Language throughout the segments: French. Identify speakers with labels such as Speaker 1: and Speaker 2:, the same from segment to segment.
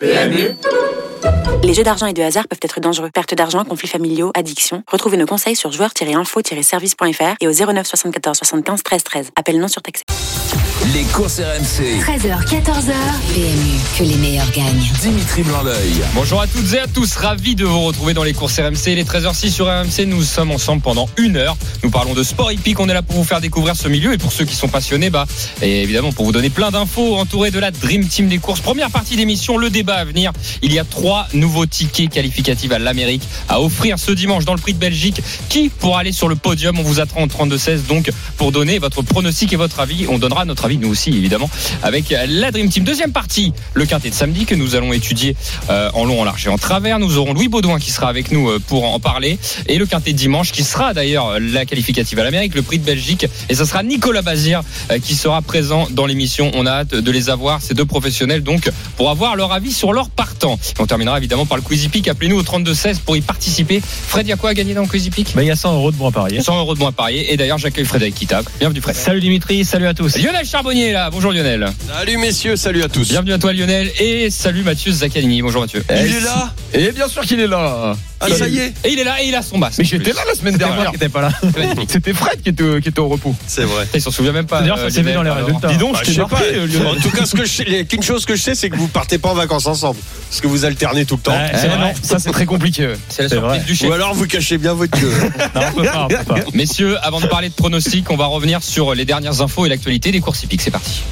Speaker 1: PMU Les jeux d'argent et de hasard peuvent être dangereux. Perte d'argent, conflits familiaux, addiction. Retrouvez nos conseils sur joueurs-info-service.fr et au 09 74 75 13 13. Appel non surtaxé.
Speaker 2: Les courses RMC.
Speaker 3: 13h, 14h. PMU, que les meilleurs gagnent.
Speaker 2: Dimitri Blanc-L'œil.
Speaker 4: Bonjour à toutes et à tous, ravi de vous retrouver dans les courses RMC. Les 13h06 sur RMC, nous sommes ensemble pendant une heure. Nous parlons de sport hippique, on est là pour vous faire découvrir ce milieu et pour ceux qui sont passionnés, bah, et évidemment pour vous donner plein d'infos entourés de la Dream Team des courses. Première partie d'émission, le débat à venir. Il y a trois nouveaux tickets qualificatifs à l'Amérique à offrir ce dimanche dans le prix de Belgique. Qui pour aller sur le podium? On vous attend en 32-16 donc pour donner votre pronostic et votre avis. On donnera notre avis nous aussi évidemment avec la Dream Team. Deuxième partie, le quintet de samedi que nous allons étudier euh, en long, en large et en travers. Nous aurons Louis Baudouin qui sera avec nous euh, pour en parler et le quintet de dimanche qui sera d'ailleurs la qualificative à l'Amérique, le prix de Belgique et ce sera Nicolas Bazir euh, qui sera présent dans l'émission. On a hâte de les avoir ces deux professionnels donc pour avoir leur avis sur leur partant. On terminera évidemment par le Quizy Peak. Appelez-nous au 32 16 pour y participer. Fred, il y a quoi à gagner dans le Quizy Peak
Speaker 5: Bah, il y a 100 euros de bons à parier.
Speaker 4: 100 euros de moins à parier et d'ailleurs j'accueille Frédéric Kita. Bienvenue Fred.
Speaker 5: Salut Dimitri, salut à tous.
Speaker 4: Lionel Charbonnier est là. Bonjour Lionel.
Speaker 6: Salut messieurs, salut à tous.
Speaker 4: Bienvenue à toi Lionel et salut Mathieu Zaccanini. Bonjour Mathieu.
Speaker 6: Il est là?
Speaker 5: Et bien sûr qu'il est là.
Speaker 6: Ah ça y est
Speaker 4: Et il est là et il a son masque.
Speaker 5: Mais j'étais là la semaine dernière.
Speaker 4: qui
Speaker 5: C'était pas là. C'était Fred qui était, qui était au repos.
Speaker 6: C'est vrai.
Speaker 4: Il s'en souvient même pas.
Speaker 5: D'ailleurs,
Speaker 4: euh,
Speaker 5: ça s'est vu
Speaker 4: Lionel,
Speaker 5: dans les résultats.
Speaker 6: Dis donc,
Speaker 5: Bah,
Speaker 6: je sais pas.
Speaker 5: euh.
Speaker 6: En tout cas, ce que je sais- il y a qu'une chose que je sais, c'est que vous partez pas en vacances ensemble. Parce que vous alternez tout le temps.
Speaker 5: Ouais,
Speaker 4: C'est
Speaker 5: c'est
Speaker 4: vrai.
Speaker 5: non, ça c'est très compliqué.
Speaker 4: C'est la surprise du chef.
Speaker 6: Ou alors vous cachez bien votre
Speaker 5: pas.
Speaker 4: Messieurs, avant de parler de pronostics, on va revenir sur les dernières infos et l'actualité des courses hippiques. C'est parti.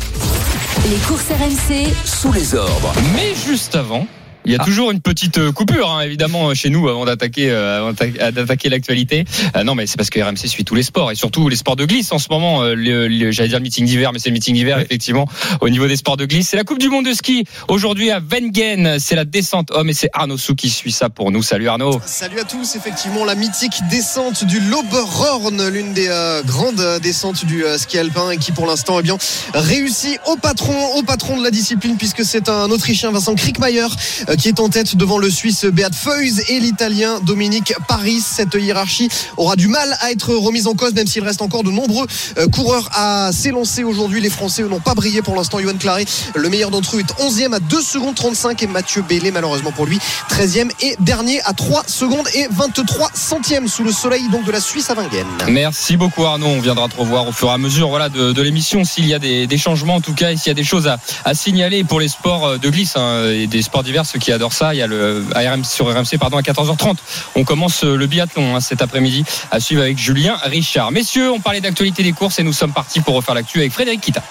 Speaker 3: Les courses RMC.
Speaker 2: Sous les ordres.
Speaker 4: Mais juste avant. Il y a toujours une petite euh, coupure, hein, évidemment, chez nous, avant d'attaquer, euh, d'attaquer l'actualité. Euh, non, mais c'est parce que RMC suit tous les sports et surtout les sports de glisse en ce moment. euh, le- le- J'allais dire le meeting d'hiver, mais c'est le meeting d'hiver, effectivement, au niveau des sports de glisse. C'est la Coupe du Monde de ski aujourd'hui à Wengen. C'est la descente homme et c'est Arnaud Sou qui suit ça pour nous. Salut Arnaud.
Speaker 7: Salut à tous, effectivement la mythique descente du Loberhorn, l'une des euh, grandes euh, descentes du euh, ski alpin et qui pour l'instant eh bien réussit au patron, au patron de la discipline puisque c'est un Autrichien Vincent Krickmayer euh, qui est en tête devant le Suisse Beat Feuys et l'Italien Dominique Paris. Cette hiérarchie aura du mal à être remise en cause même s'il reste encore de nombreux euh, coureurs à s'élancer aujourd'hui. Les Français n'ont pas brillé pour l'instant. Johan Claret, le meilleur d'entre eux est 11e à 2 secondes 35 et Mathieu Bellé malheureusement pour lui 13e et dernier à 3 secondes et 23 centièmes sous le soleil donc de la Suisse à Wengen.
Speaker 4: Merci beaucoup Arnaud. On viendra te revoir au fur et à mesure voilà, de, l'émission s'il y a des, changements en tout cas et s'il y a des choses à, à signaler pour les sports euh, de glisse hein, et des sports divers, ceux qui adorent ça. Il y a le à RMC, sur RMC pardon, à 14h30. On commence euh, le biathlon hein, cet après-midi à suivre avec Julien Richard. Messieurs, on parlait d'actualité des courses et nous sommes partis pour refaire l'actu avec Frédéric Kita.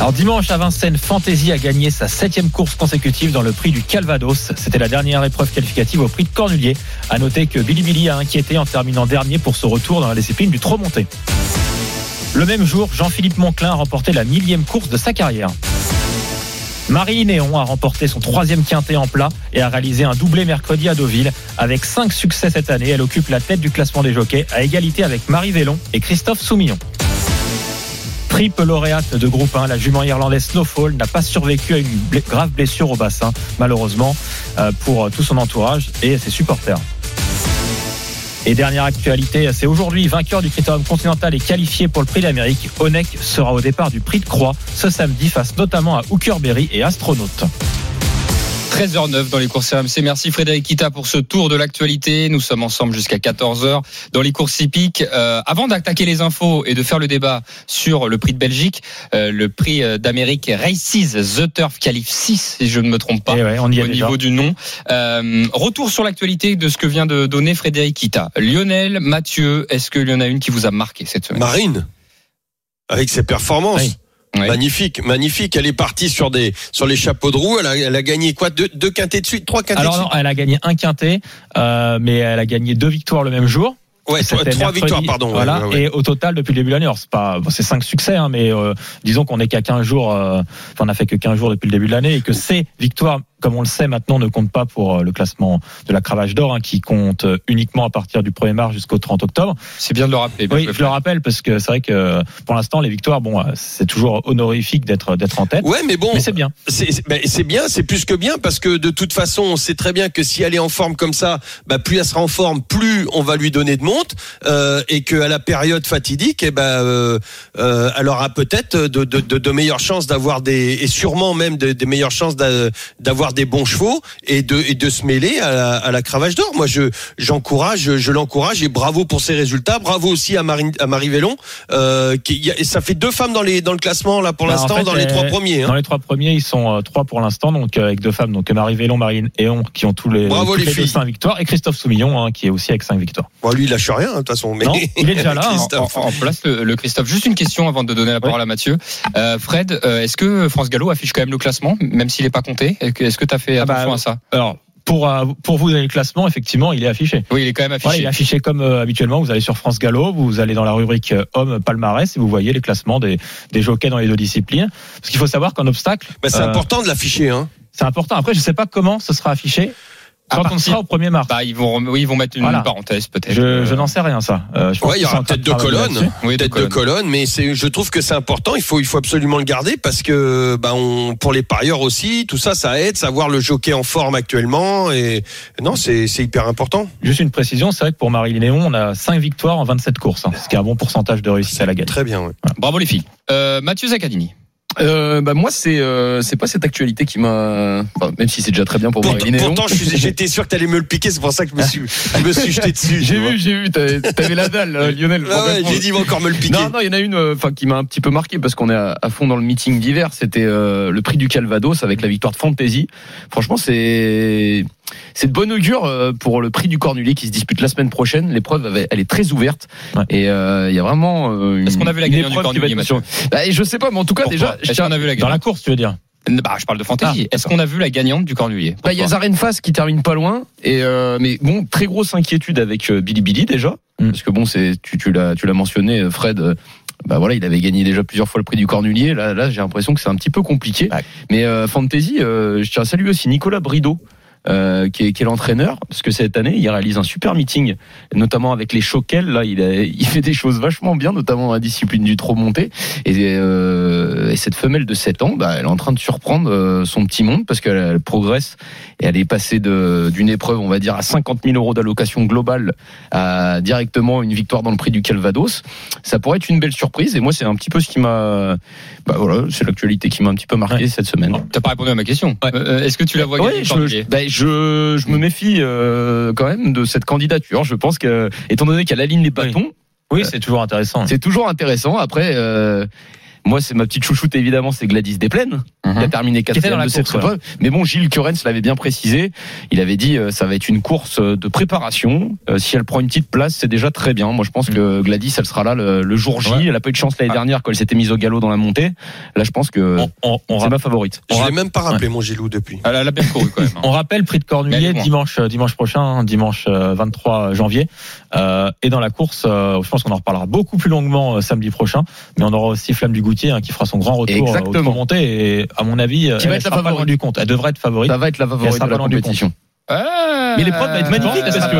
Speaker 5: Alors dimanche à Vincennes, Fantasy a gagné sa septième course consécutive dans le prix du Calvados. C'était la dernière épreuve qualificative au prix de Cornulier. À noter que Billy Billy a inquiété en terminant dernier pour ce retour dans la discipline du trop monté. Le même jour, Jean-Philippe Monclin a remporté la millième course de sa carrière. Marie Néon a remporté son troisième quintet en plat et a réalisé un doublé mercredi à Deauville. Avec cinq succès cette année, elle occupe la tête du classement des jockeys à égalité avec Marie Vélon et Christophe Soumillon. Triple lauréate de groupe 1, la jument irlandaise Snowfall n'a pas survécu à une grave blessure au bassin, malheureusement, euh, pour euh, tout son entourage et ses supporters. Et dernière actualité, c'est aujourd'hui vainqueur du Critérium continental et qualifié pour le Prix d'Amérique. Onek sera au départ du Prix de Croix ce samedi face notamment à Hookerberry et Astronaute.
Speaker 4: 13h09 dans les courses RMC. Merci Frédéric Kita pour ce tour de l'actualité. Nous sommes ensemble jusqu'à 14h dans les courses hippiques. Euh, avant d'attaquer les infos et de faire le débat sur le prix de Belgique, euh, le prix euh, d'Amérique Races The Turf Qualif 6, si je ne me trompe pas.
Speaker 5: Et Eh ouais, on y est
Speaker 4: au
Speaker 5: déjà.
Speaker 4: niveau du nom. Euh, retour sur l'actualité de ce que vient de donner Frédéric Kita. Lionel, Mathieu, est-ce qu'il y en a une qui vous a marqué cette semaine?
Speaker 6: Marine. Avec ses performances.
Speaker 5: Oui.
Speaker 4: Oui.
Speaker 6: Magnifique, magnifique. Elle est partie sur des sur les chapeaux de roue. Elle a, elle a gagné quoi? Deux, deux quintés de suite, trois quintés
Speaker 5: Alors
Speaker 6: de
Speaker 5: non,
Speaker 6: suite.
Speaker 5: elle a gagné un quintet, euh, mais elle a gagné deux victoires le même jour.
Speaker 6: Ouais, trois,
Speaker 5: mercredi,
Speaker 6: victoires, pardon. ouais,
Speaker 5: Voilà,
Speaker 6: ouais, ouais.
Speaker 5: et au total depuis le début de l'année, c'est pas, bon, c'est cinq succès, hein, mais euh, disons qu'on est qu'à 15 jours, euh, on a fait que 15 jours depuis le début de l'année et que ces victoires, comme on le sait maintenant, ne comptent pas pour euh, le classement de la cravache d'or, hein, qui compte euh, uniquement à partir du 1er mars jusqu'au 30 octobre.
Speaker 4: C'est bien de le rappeler.
Speaker 5: Oui, je le rappelle parce que c'est vrai que pour l'instant, les victoires, bon, c'est toujours honorifique d'être d'être en tête,
Speaker 6: Ouais, mais bon,
Speaker 5: mais c'est bien.
Speaker 6: c'est ben, c'est bien, c'est plus que bien parce que de toute façon, on sait très bien que si elle est en forme comme ça, bah, plus elle sera en forme, plus on va lui donner de euh, et qu'à la période fatidique, eh ben, euh, euh, elle aura peut-être de, de, de, de meilleures chances d'avoir des et sûrement même de- des meilleures chances d'a- d'avoir des bons chevaux et de et de se mêler à la, à la cravache d'or. Moi, je j'encourage, je l'encourage et bravo pour ses résultats. Bravo aussi à Marie à Marie Vélon. Euh, qui a- ça fait deux femmes dans les dans le classement là pour
Speaker 5: Bah, en
Speaker 6: l'instant
Speaker 5: fait,
Speaker 6: dans les
Speaker 5: euh,
Speaker 6: trois premiers. hein.
Speaker 5: Dans les trois premiers, ils sont trois pour l'instant, donc avec deux femmes, donc Marie Vélon, Marine Eon, qui ont tous les,
Speaker 6: Bravo,
Speaker 5: toutes
Speaker 6: les
Speaker 5: les deux
Speaker 6: filles.
Speaker 5: cinq victoires, et Christophe Soumillon, hein, qui est aussi avec cinq victoires.
Speaker 6: Bon, lui, il lâche rien hein, de toute façon. Mais
Speaker 5: Non, il est déjà là, hein.
Speaker 4: En,
Speaker 6: Christophe.
Speaker 4: en- en place le, le Christophe. Juste une question avant de donner la parole à Mathieu. Euh, Fred, euh, est-ce que France Gallo affiche quand même le classement, même s'il n'est pas compté? Est-ce que tu as fait
Speaker 5: Ah bah,
Speaker 4: attention à ça?
Speaker 5: Alors, pour, euh, pour vous donner le classement, effectivement, il est affiché.
Speaker 4: Oui, il est quand même affiché.
Speaker 5: Voilà, il est affiché comme euh, habituellement. Vous allez sur France Gallo, vous allez dans la rubrique euh, homme palmarès et vous voyez les classements des, des jockeys dans les deux disciplines. Parce qu'il faut savoir qu'en obstacle,
Speaker 6: Bah, c'est
Speaker 5: euh,
Speaker 6: important de l'afficher. Hein.
Speaker 5: c'est important. Après, je sais pas comment ce sera affiché Quand on sera au 1er mars.
Speaker 4: Bah, ils vont, rem- oui, ils vont mettre une
Speaker 5: Voilà.
Speaker 4: parenthèse peut-être.
Speaker 5: Je, je n'en sais rien ça. Euh, je pense
Speaker 6: Ouais, il y aura peut-être
Speaker 5: de
Speaker 6: deux colonnes.
Speaker 4: Oui,
Speaker 6: Peut-être deux colonnes, mais c'est, je trouve que c'est important. Il faut, il faut absolument le garder parce que, bah, on, pour les parieurs aussi, tout ça, ça aide, savoir le jockey en forme actuellement. Et non, c'est, c'est hyper important.
Speaker 5: Juste une précision, c'est vrai que pour Marie Léon, on a 5 victoires en 27 courses, hein, ce qui est un bon pourcentage de réussite à la gagne.
Speaker 6: Très bien. ouais.
Speaker 4: Bravo les filles. Euh, Mathieu Zaccadini.
Speaker 8: Euh, bah moi c'est euh, c'est pas cette actualité qui m'a enfin, même si c'est déjà très bien pour Héon.
Speaker 6: pourtant, j'étais sûr que t'allais me le piquer. C'est pour ça que je me suis, je me suis jeté dessus.
Speaker 8: j'ai vu j'ai vu t'avais la dalle euh, Lionel
Speaker 6: Ah ouais, j'ai dit, il va encore me le piquer.
Speaker 8: Non, non, il y en a une euh, enfin qui m'a un petit peu marqué parce qu'on est à, à fond dans le meeting d'hiver. C'était euh, le prix du Calvados avec la victoire de Fantasy. Franchement, c'est c'est de bonne augure euh, pour le prix du Cornulier qui se dispute la semaine prochaine. L'épreuve, elle- est très ouverte
Speaker 5: Ouais.
Speaker 8: et euh, il y a vraiment. euh, une-
Speaker 4: Est-ce qu'on a vu la gagnante du Cornulier,
Speaker 8: être sur- Bah, Je sais pas, mais en tout cas
Speaker 4: Pourquoi
Speaker 8: déjà.
Speaker 4: Est-ce qu'on a vu la
Speaker 5: Dans la
Speaker 4: gagnante
Speaker 5: course, tu veux dire
Speaker 4: Bah, je parle de fantasy.
Speaker 5: Ah,
Speaker 4: Est-ce qu'on a vu la gagnante du Cornulier
Speaker 8: Bah, il y a Zaren Fass qui termine pas loin et euh, mais bon très grosse inquiétude avec euh, Billy Billy déjà
Speaker 5: Mm.
Speaker 8: parce que bon c'est tu tu l'as tu l'as mentionné euh, Fred euh, bah voilà il avait gagné déjà plusieurs fois le prix du Cornulier là là j'ai l'impression que c'est un petit peu compliqué
Speaker 5: Ouais.
Speaker 8: mais euh, Fantasy euh, je tiens à saluer aussi Nicolas Brideau euh, qui est, qui est l'entraîneur parce que cette année il réalise un super meeting notamment avec les Choquels là il a, il fait des choses vachement bien notamment dans la discipline du trop monté et, euh, et cette femelle de 7 ans bah, elle est en train de surprendre euh, son petit monde parce qu'elle elle progresse et elle est passée de- d'une épreuve, on va dire, à 50 000 euros d'allocation globale à directement une victoire dans le prix du Calvados. Ça pourrait être une belle surprise. Et moi, c'est un petit peu ce qui m'a, bah voilà, c'est l'actualité qui m'a un petit peu marqué
Speaker 5: Ouais.
Speaker 8: cette semaine.
Speaker 4: T'as pas répondu à ma question. Euh, Est-ce que tu la vois gagner
Speaker 8: je,
Speaker 4: Cornulier
Speaker 8: je, me méfie euh, quand même de cette candidature. Je pense que, étant donné qu'elle aligne les bâtons,
Speaker 5: Oui, c'est toujours intéressant.
Speaker 8: c'est toujours intéressant. Après, euh, moi, c'est ma petite chouchoute évidemment, c'est Gladys Desplaines
Speaker 4: Mhm.
Speaker 8: qui a terminé
Speaker 5: dans
Speaker 8: quatrième
Speaker 5: la
Speaker 8: de cette
Speaker 5: course,
Speaker 8: épreuve. Mais bon, Gilles Curens l'avait bien précisé. Il avait dit euh, ça va être une course euh, de préparation. Euh, si elle prend une petite place, c'est déjà très bien. Moi, je pense que Gladys, elle sera là le, le jour J.
Speaker 5: Ouais.
Speaker 8: Elle a pas eu de chance l'année
Speaker 4: Ah.
Speaker 8: dernière quand elle s'était mise au galop dans la montée. Là, je pense que c'est ma favorite.
Speaker 6: Je
Speaker 5: on
Speaker 6: l'ai même pas rappelé, mon Gilou, depuis.
Speaker 4: Elle a elle a bien couru quand même. hein.
Speaker 5: on rappelle prix de Cornulier dimanche dimanche prochain, hein, dimanche euh, 23 janvier. Euh, et dans la course, euh, je pense qu'on en reparlera beaucoup plus longuement euh, samedi prochain. Mais on aura aussi Flamme du Goutier hein, qui fera son grand retour euh,
Speaker 8: Exactement.
Speaker 5: au montée. Et à mon avis,
Speaker 8: Qui va
Speaker 5: elle
Speaker 8: être la
Speaker 5: sera pas
Speaker 8: favorite.
Speaker 5: loin du compte. Elle devrait être favorite.
Speaker 8: Ça va être la favorite de la
Speaker 5: pas
Speaker 8: compétition.
Speaker 4: Ah,
Speaker 8: Mais l'épreuve va être magnifique
Speaker 4: ah,
Speaker 8: parce que-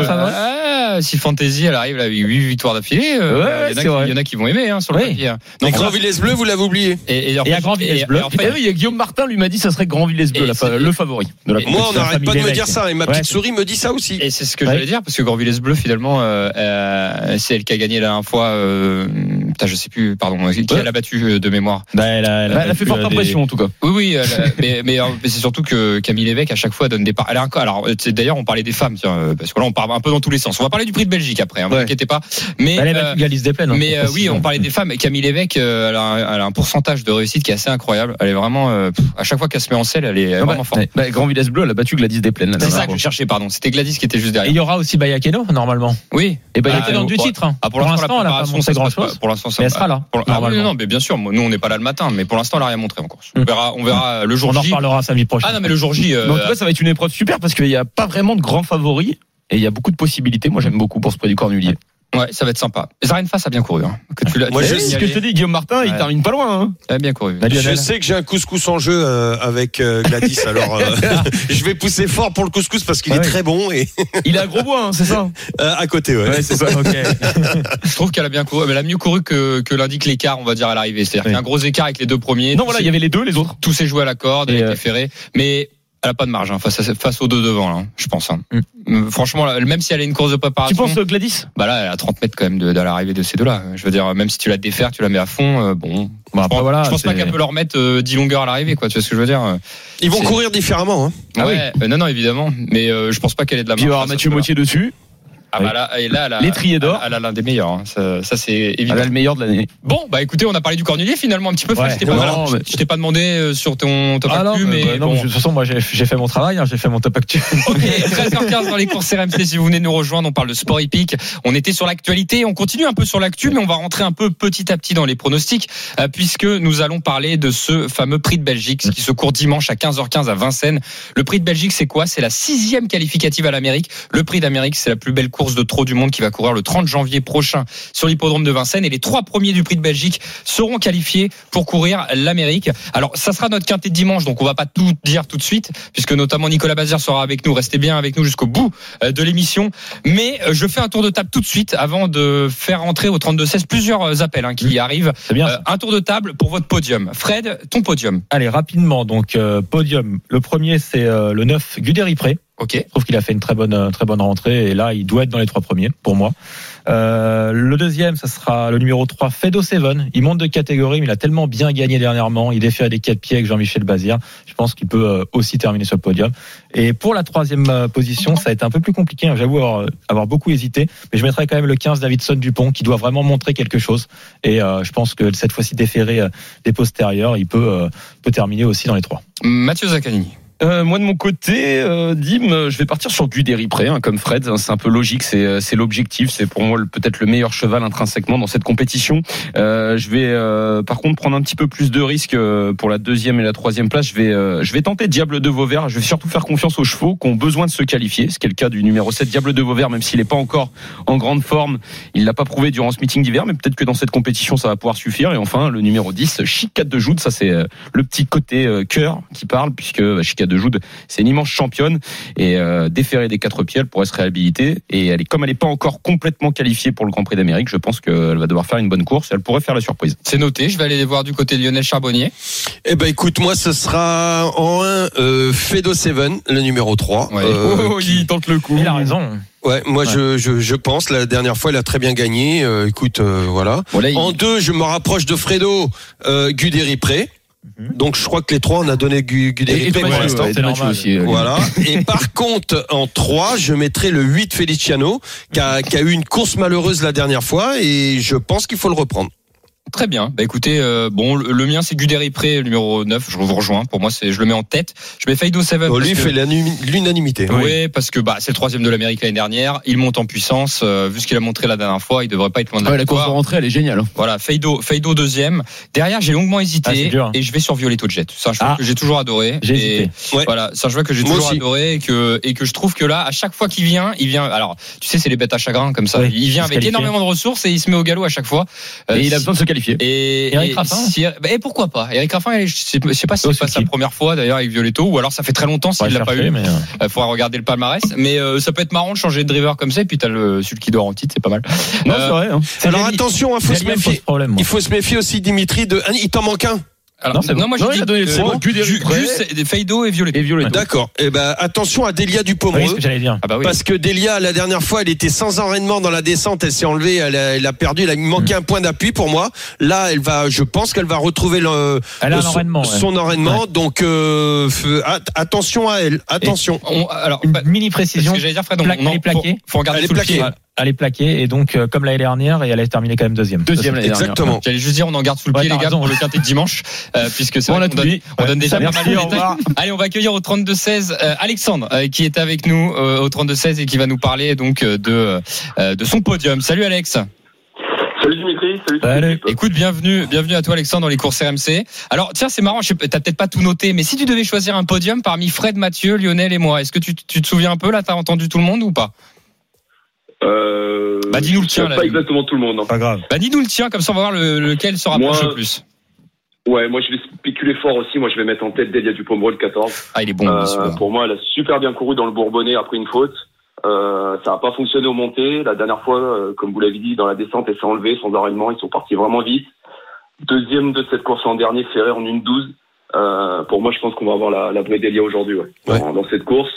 Speaker 4: si Fantasy elle arrive là, avec 8 victoires d'affilée, euh,
Speaker 8: Ouais,
Speaker 4: il y en a
Speaker 8: c'est
Speaker 4: qui-
Speaker 8: vrai.
Speaker 4: il y en a qui vont aimer hein, sur le
Speaker 5: Oui.
Speaker 4: papier. hein. Donc,
Speaker 6: Grand Villesse Bleu, vous l'avez oublié.
Speaker 4: et, et,
Speaker 5: Et à Grand Villesse Bleu.
Speaker 4: et en fait-
Speaker 8: Eh oui, il y a Guillaume Martin lui m'a dit ça serait Grand Villesse Bleu, la le favori de la
Speaker 4: Et-
Speaker 6: Moi, on n'arrête pas de me dire ça. Et ma petite souris me dit ça aussi.
Speaker 4: Et c'est ce que
Speaker 5: Ouais.
Speaker 4: j'allais dire, parce que Gorvillès Bleu, finalement, euh, euh, c'est elle qui a gagné la dernière fois. Euh, putain, je sais plus, pardon, qui
Speaker 8: Ouais.
Speaker 4: elle a battu de mémoire.
Speaker 5: Bah, elle a, elle a
Speaker 8: Bah, elle a fait forte
Speaker 5: des-
Speaker 8: impression en tout cas.
Speaker 4: Oui, oui, a- mais, mais, mais c'est surtout que Camille Lévesque à chaque fois donne des par. Elle a un alors d'ailleurs on parlait des femmes, parce que là on parle un peu dans tous les sens. On va parler du prix de Belgique après, hein, vous inquiétez pas. Mais
Speaker 5: Elle a
Speaker 4: euh,
Speaker 5: Galice Desplaines. hein,
Speaker 4: mais euh, oui, on parlait des femmes. Camille Lévesque, euh, elle, a un, elle a un pourcentage de réussite qui est assez incroyable. Elle est vraiment, euh, à chaque fois qu'elle se met en selle, elle est
Speaker 8: Ah bah,
Speaker 4: vraiment forte.
Speaker 8: bah, Grand Villesse Bleu, elle a battu Gladys Desplaines. la
Speaker 4: C'est ça que je cherchais, pardon. C'était Gladys qui était juste
Speaker 5: Et il
Speaker 4: derrière.
Speaker 5: y aura aussi Bayakeno, normalement.
Speaker 4: Oui.
Speaker 8: Et bah,
Speaker 5: Elle
Speaker 4: Ah,
Speaker 5: du titre. hein.
Speaker 4: Ah, pour,
Speaker 5: Pour
Speaker 4: l'instant,
Speaker 5: elle a pas montré grand chose.
Speaker 4: Pour l'instant,
Speaker 5: elle sera là.
Speaker 4: Ah non, non, mais bien sûr. Nous, on n'est pas là le matin, mais pour l'instant, elle a rien montré encore. On verra, on verra le jour
Speaker 5: On en
Speaker 4: J.
Speaker 5: reparlera samedi prochain.
Speaker 4: Ah non, mais le jour J.
Speaker 8: en tout cas, ça va être une épreuve super parce qu'il n'y a pas vraiment de grands favoris et il y a beaucoup de possibilités. Moi, j'aime beaucoup pour ce prix du Cornulier.
Speaker 4: ouais, ça va être sympa. Zaren Face a bien couru. Hein. Que tu l'as.
Speaker 6: Moi, je
Speaker 8: ce que je te dis, Guillaume Martin, il
Speaker 4: Ouais.
Speaker 8: termine pas loin. Hein.
Speaker 4: Elle a bien couru.
Speaker 6: Je
Speaker 5: Lionel.
Speaker 6: sais que j'ai un couscous en jeu euh, avec euh, Gladys, alors euh, je vais pousser fort pour le couscous parce qu'il
Speaker 5: Ouais.
Speaker 6: est très bon et
Speaker 8: Il est à gros bois, hein, c'est ça
Speaker 6: euh, à côté. Ouais.
Speaker 8: c'est ça.
Speaker 4: Je trouve qu'elle a bien couru. Mais elle a mieux couru que, que l'indique l'écart, on va dire, à l'arrivée. C'est-à-dire
Speaker 5: Oui.
Speaker 4: qu'il y a un gros écart avec les deux premiers.
Speaker 8: Non, voilà, il y avait les deux, les autres.
Speaker 4: Tout s'est joué à la corde,
Speaker 8: Et, euh,
Speaker 4: les ferrés. Mais Elle a pas de marge hein, face, à- face aux deux devant, là, je pense. hein. Euh, Franchement, là, même si elle a une course de
Speaker 8: Tu
Speaker 4: préparation,
Speaker 8: penses euh, Gladys?
Speaker 4: Bah là, elle a 30 mètres quand même de, de l'arrivée de ces deux-là. Je veux dire, même si tu la défères, tu la mets à fond, euh, bon.
Speaker 5: Bon,
Speaker 4: je
Speaker 5: après,
Speaker 4: pense,
Speaker 5: voilà,
Speaker 4: je pense pas qu'elle peut leur mettre euh, 10 longueurs à l'arrivée, quoi. Tu vois ce que je veux dire
Speaker 6: Ils vont courir différemment. Hein.
Speaker 4: Ah ouais, euh, non, non, évidemment. Mais euh, je pense pas qu'elle ait de la
Speaker 8: Puis il va
Speaker 4: marge.
Speaker 8: Mathieu
Speaker 4: ce
Speaker 8: Motier dessus.
Speaker 4: Ah bah là, et là, a-
Speaker 8: L'étrier d'or.
Speaker 4: Elle a, l'un des meilleurs. hein. Ça, ça, c'est évident.
Speaker 8: Elle a le meilleur de l'année.
Speaker 4: Bon, bah écoutez, on a parlé du Cornulier finalement un petit peu. Fred,
Speaker 5: Ouais.
Speaker 4: je t'ai pas,
Speaker 8: Non,
Speaker 4: je-
Speaker 8: mais-
Speaker 4: je t'ai pas demandé euh, sur ton top
Speaker 5: Ah non,
Speaker 4: actu, mais
Speaker 5: mais, bah, non,
Speaker 4: bon.
Speaker 5: mais de toute façon, moi, j'ai j'ai fait mon travail, hein, j'ai fait mon top actu.
Speaker 4: Ok, 13h15 dans les courses RMC. Si vous venez nous rejoindre, on parle de sport hippique. On était sur l'actualité, on continue un peu sur l'actu, mais on va rentrer un peu petit à petit dans les pronostics, euh, puisque nous allons parler de ce fameux prix de Belgique qui se court dimanche à 15h15 à Vincennes. Le prix de Belgique, c'est quoi? C'est la sixième qualificative à l'Amérique. Le prix d'Amérique, c'est la plus belle course de trot du monde qui va courir le 30 janvier prochain sur l'hippodrome de Vincennes. Et les trois premiers du prix de Belgique seront qualifiés pour courir l'Amérique. Alors, ça sera notre quintet de dimanche, donc on va pas tout dire tout de suite, puisque notamment Nicolas Bazir sera avec nous. Restez bien avec nous jusqu'au bout euh, de l'émission. Mais euh, je fais un tour de table tout de suite avant de faire entrer au 32-16 plusieurs euh, appels hein, qui arrivent.
Speaker 5: Bien.
Speaker 4: Euh, un tour de table pour votre podium. Fred, ton podium.
Speaker 5: Allez, rapidement, donc, euh, podium. Le premier, c'est euh, le 9, Guderi Pré.
Speaker 4: Ok.
Speaker 5: Je trouve qu'il a fait une très bonne, euh, très bonne rentrée et là, il doit être dans les trois premiers pour moi. Euh, le deuxième, ça sera le numéro 3, Fedo Seven. Il monte de catégorie, mais il a tellement bien gagné dernièrement. Il défait à des quatre pieds avec Jean-Michel Bazir. Je pense qu'il peut euh, aussi terminer sur le podium. Et pour la troisième euh, position, ça a été un peu plus compliqué. hein. J'avoue avoir, beaucoup hésité, mais je mettrais quand même le 15 Davidson Dupont qui doit vraiment montrer quelque chose. Et je pense que cette fois-ci déféré des postérieurs, il peut, peut terminer aussi dans les trois.
Speaker 4: Mathieu Zaccanini.
Speaker 8: Euh, moi de mon côté, euh, Dim, euh, je vais partir sur Guderi Pré, hein, comme Fred. hein, c'est un peu logique, c'est euh, l'objectif, c'est pour moi peut-être le meilleur cheval intrinsèquement dans cette compétition. Je vais par contre prendre un petit peu plus de risques pour la deuxième et la troisième place. Je vais je vais tenter Diable de Vauvert. Je vais surtout faire confiance aux chevaux qui ont besoin de se qualifier, ce qui est le cas du numéro 7 Diable de Vauvert, même s'il n'est pas encore en grande forme. Il l'a pas prouvé durant ce meeting d'hiver, mais peut-être que dans cette compétition ça va pouvoir suffire. Et enfin le numéro 10 Chic 4 de Joude, ça c'est le petit côté cœur qui parle, puisque bah, Chic 4 de Joude c'est une immense championne et euh, déférée des quatre pieds, elle pourrait se réhabiliter. Et elle est comme elle n'est pas encore complètement qualifiée pour le Grand Prix d'Amérique, je pense qu'elle va devoir faire une bonne course. Elle pourrait faire la surprise.
Speaker 4: C'est noté. Je vais aller voir du côté de Lionel Charbonnier.
Speaker 6: Eh ben écoute, moi ce sera en 1 euh, Fedo Seven, le numéro 3.
Speaker 4: Ouais.
Speaker 6: euh, qui-
Speaker 8: tente le coup.
Speaker 5: Il a raison.
Speaker 6: Ouais, moi
Speaker 5: Ouais.
Speaker 6: Je, je je pense la dernière fois elle a très bien gagné. Euh, écoute, euh, voilà.
Speaker 8: Bon, là, il-
Speaker 6: En 2, je me rapproche de Fredo, euh, Guderi Pré. Donc je crois que les trois on a donné Gu-
Speaker 8: et,
Speaker 6: Guderi
Speaker 8: et
Speaker 6: Pré pour l'instant.
Speaker 8: ouais.
Speaker 6: Voilà. Et par contre, en 3, je mettrai le 8 Feliciano, qui a, qui a eu une course malheureuse la dernière fois, et je pense qu'il faut le reprendre.
Speaker 4: Très bien. Bah écoutez, euh, bon, le, le mien c'est Guderi Pré, le numéro 9. Je vous rejoins. Pour moi, c'est, je le mets en tête. Je mets Faido Seven.
Speaker 6: Bon,
Speaker 4: parce
Speaker 6: lui
Speaker 4: que-
Speaker 6: fait l'unanimité.
Speaker 4: Oui, parce que bah, c'est le troisième de l'Amérique l'année dernière. Il monte en puissance. euh, vu ce qu'il a montré la dernière fois, il devrait pas être loin de la
Speaker 8: Ouais, la course de rentrée, elle est géniale. hein.
Speaker 4: Voilà, Feido, Feido deuxième. Derrière, j'ai longuement
Speaker 5: Ah,
Speaker 4: hésité
Speaker 5: c'est dur, hein.
Speaker 4: et je vais sur Violetto Jet. C'est un cheval
Speaker 5: Ah.
Speaker 4: que j'ai toujours adoré.
Speaker 5: J'ai
Speaker 4: Et
Speaker 5: hésité.
Speaker 6: Ouais.
Speaker 4: Voilà, c'est un cheval que j'ai
Speaker 6: Moi
Speaker 4: toujours
Speaker 6: aussi.
Speaker 4: adoré et que et que je trouve que là, à chaque fois qu'il vient, il vient. Alors, tu sais, c'est les bêtes à chagrin comme ça.
Speaker 5: Oui,
Speaker 4: il vient avec énormément de ressources et il se met au galop à chaque fois. Euh,
Speaker 8: Et il a
Speaker 4: si-
Speaker 8: besoin de se
Speaker 4: et,
Speaker 5: Eric
Speaker 4: et
Speaker 5: Raffin
Speaker 4: si- et pourquoi pas? Eric Raffin, je sais, je sais pas si
Speaker 5: Oh,
Speaker 4: c'est pas sa première fois d'ailleurs avec Violetto, ou alors ça fait très longtemps s'il
Speaker 5: le
Speaker 4: l'a pas eu.
Speaker 5: mais, euh,
Speaker 4: Il faudra regarder le palmarès, mais euh, ça peut être marrant de changer de driver comme ça. Et puis t'as le celui qui dort en titre, c'est pas mal.
Speaker 8: Non,
Speaker 4: Euh,
Speaker 8: c'est vrai. hein.
Speaker 6: Alors attention, il faut se méfier. Il faut se méfier aussi, Dimitri, de. Ah, il t'en manque un.
Speaker 4: Alors,
Speaker 5: Non,
Speaker 4: moi
Speaker 8: Non,
Speaker 4: dis
Speaker 8: il a donné le
Speaker 4: euh. Gus, Feido et Violetto.
Speaker 8: Et Violetto.
Speaker 6: D'accord. Eh ben, attention à Delia
Speaker 5: dire.
Speaker 4: Ah bah oui.
Speaker 6: Parce que Delia, la dernière fois, elle était sans enraînement dans la descente, elle s'est enlevée, elle a, elle a perdu, elle a manqué un point d'appui pour moi. Là, elle va, je pense qu'elle va retrouver le,
Speaker 5: Elle a un
Speaker 6: son,
Speaker 5: enraînement. ouais.
Speaker 6: son enraînement. Donc, euh, attention à elle, attention.
Speaker 4: On- alors,
Speaker 5: Une
Speaker 4: bah,
Speaker 5: mini
Speaker 4: ce
Speaker 5: précision.
Speaker 4: que j'allais dire, Fred, on,
Speaker 5: Pla-
Speaker 4: on en-
Speaker 5: elle est plaquée.
Speaker 4: Faut, faut regarder
Speaker 6: Elle est plaquée.
Speaker 5: Elle est plaquée et donc euh, comme l'année dernière et elle a terminé quand même deuxième.
Speaker 8: Deuxième l'année dernière.
Speaker 6: Exactement.
Speaker 4: J'allais juste dire, on en garde sous le
Speaker 5: Ouais,
Speaker 4: pied, les gars,
Speaker 5: raison.
Speaker 4: pour le quintet de dimanche, euh, puisque c'est
Speaker 8: on
Speaker 4: donne, on donne
Speaker 8: Ouais.
Speaker 4: déjà pas mal de détails. Allez, on va accueillir au 32-16 euh, Alexandre, euh, qui est avec nous euh, au 32-16 et qui va nous parler donc euh, de, euh, de son podium. Salut Alex.
Speaker 9: Salut Dimitri, salut.
Speaker 4: Écoute, bienvenue, bienvenue à toi Alexandre dans les courses RMC. Alors tiens, c'est marrant, pas, t'as peut-être pas tout noté, mais si tu devais choisir un podium parmi Fred, Mathieu, Lionel et moi, est-ce que tu, tu te souviens un peu là T'as entendu tout le monde ou pas?
Speaker 9: Euh,
Speaker 4: Bah, dis-nous le tien, là.
Speaker 9: Pas exactement tout le monde. hein.
Speaker 5: Pas grave.
Speaker 4: Bah dis-nous le tien, comme ça on va voir le- lequel se rapproche
Speaker 9: Moi-
Speaker 4: le plus.
Speaker 9: Ouais, moi je vais spéculer fort aussi. Moi je vais mettre en tête Delia Dupomereux le 14.
Speaker 4: Ah, il est bon.
Speaker 9: Euh, pour moi, elle a super bien couru dans le Bourbonnais après une faute. Euh, ça n'a pas fonctionné au montées. La dernière fois, euh, comme vous l'avez dit, dans la descente, elle s'est enlevée sans enraînement. Ils sont partis vraiment vite. Deuxième de cette course en dernier, Ferré en une 12. Euh, pour moi, je pense qu'on va avoir la, la vraie Delia aujourd'hui, ouais,
Speaker 6: Ouais.
Speaker 9: Dans, dans cette course.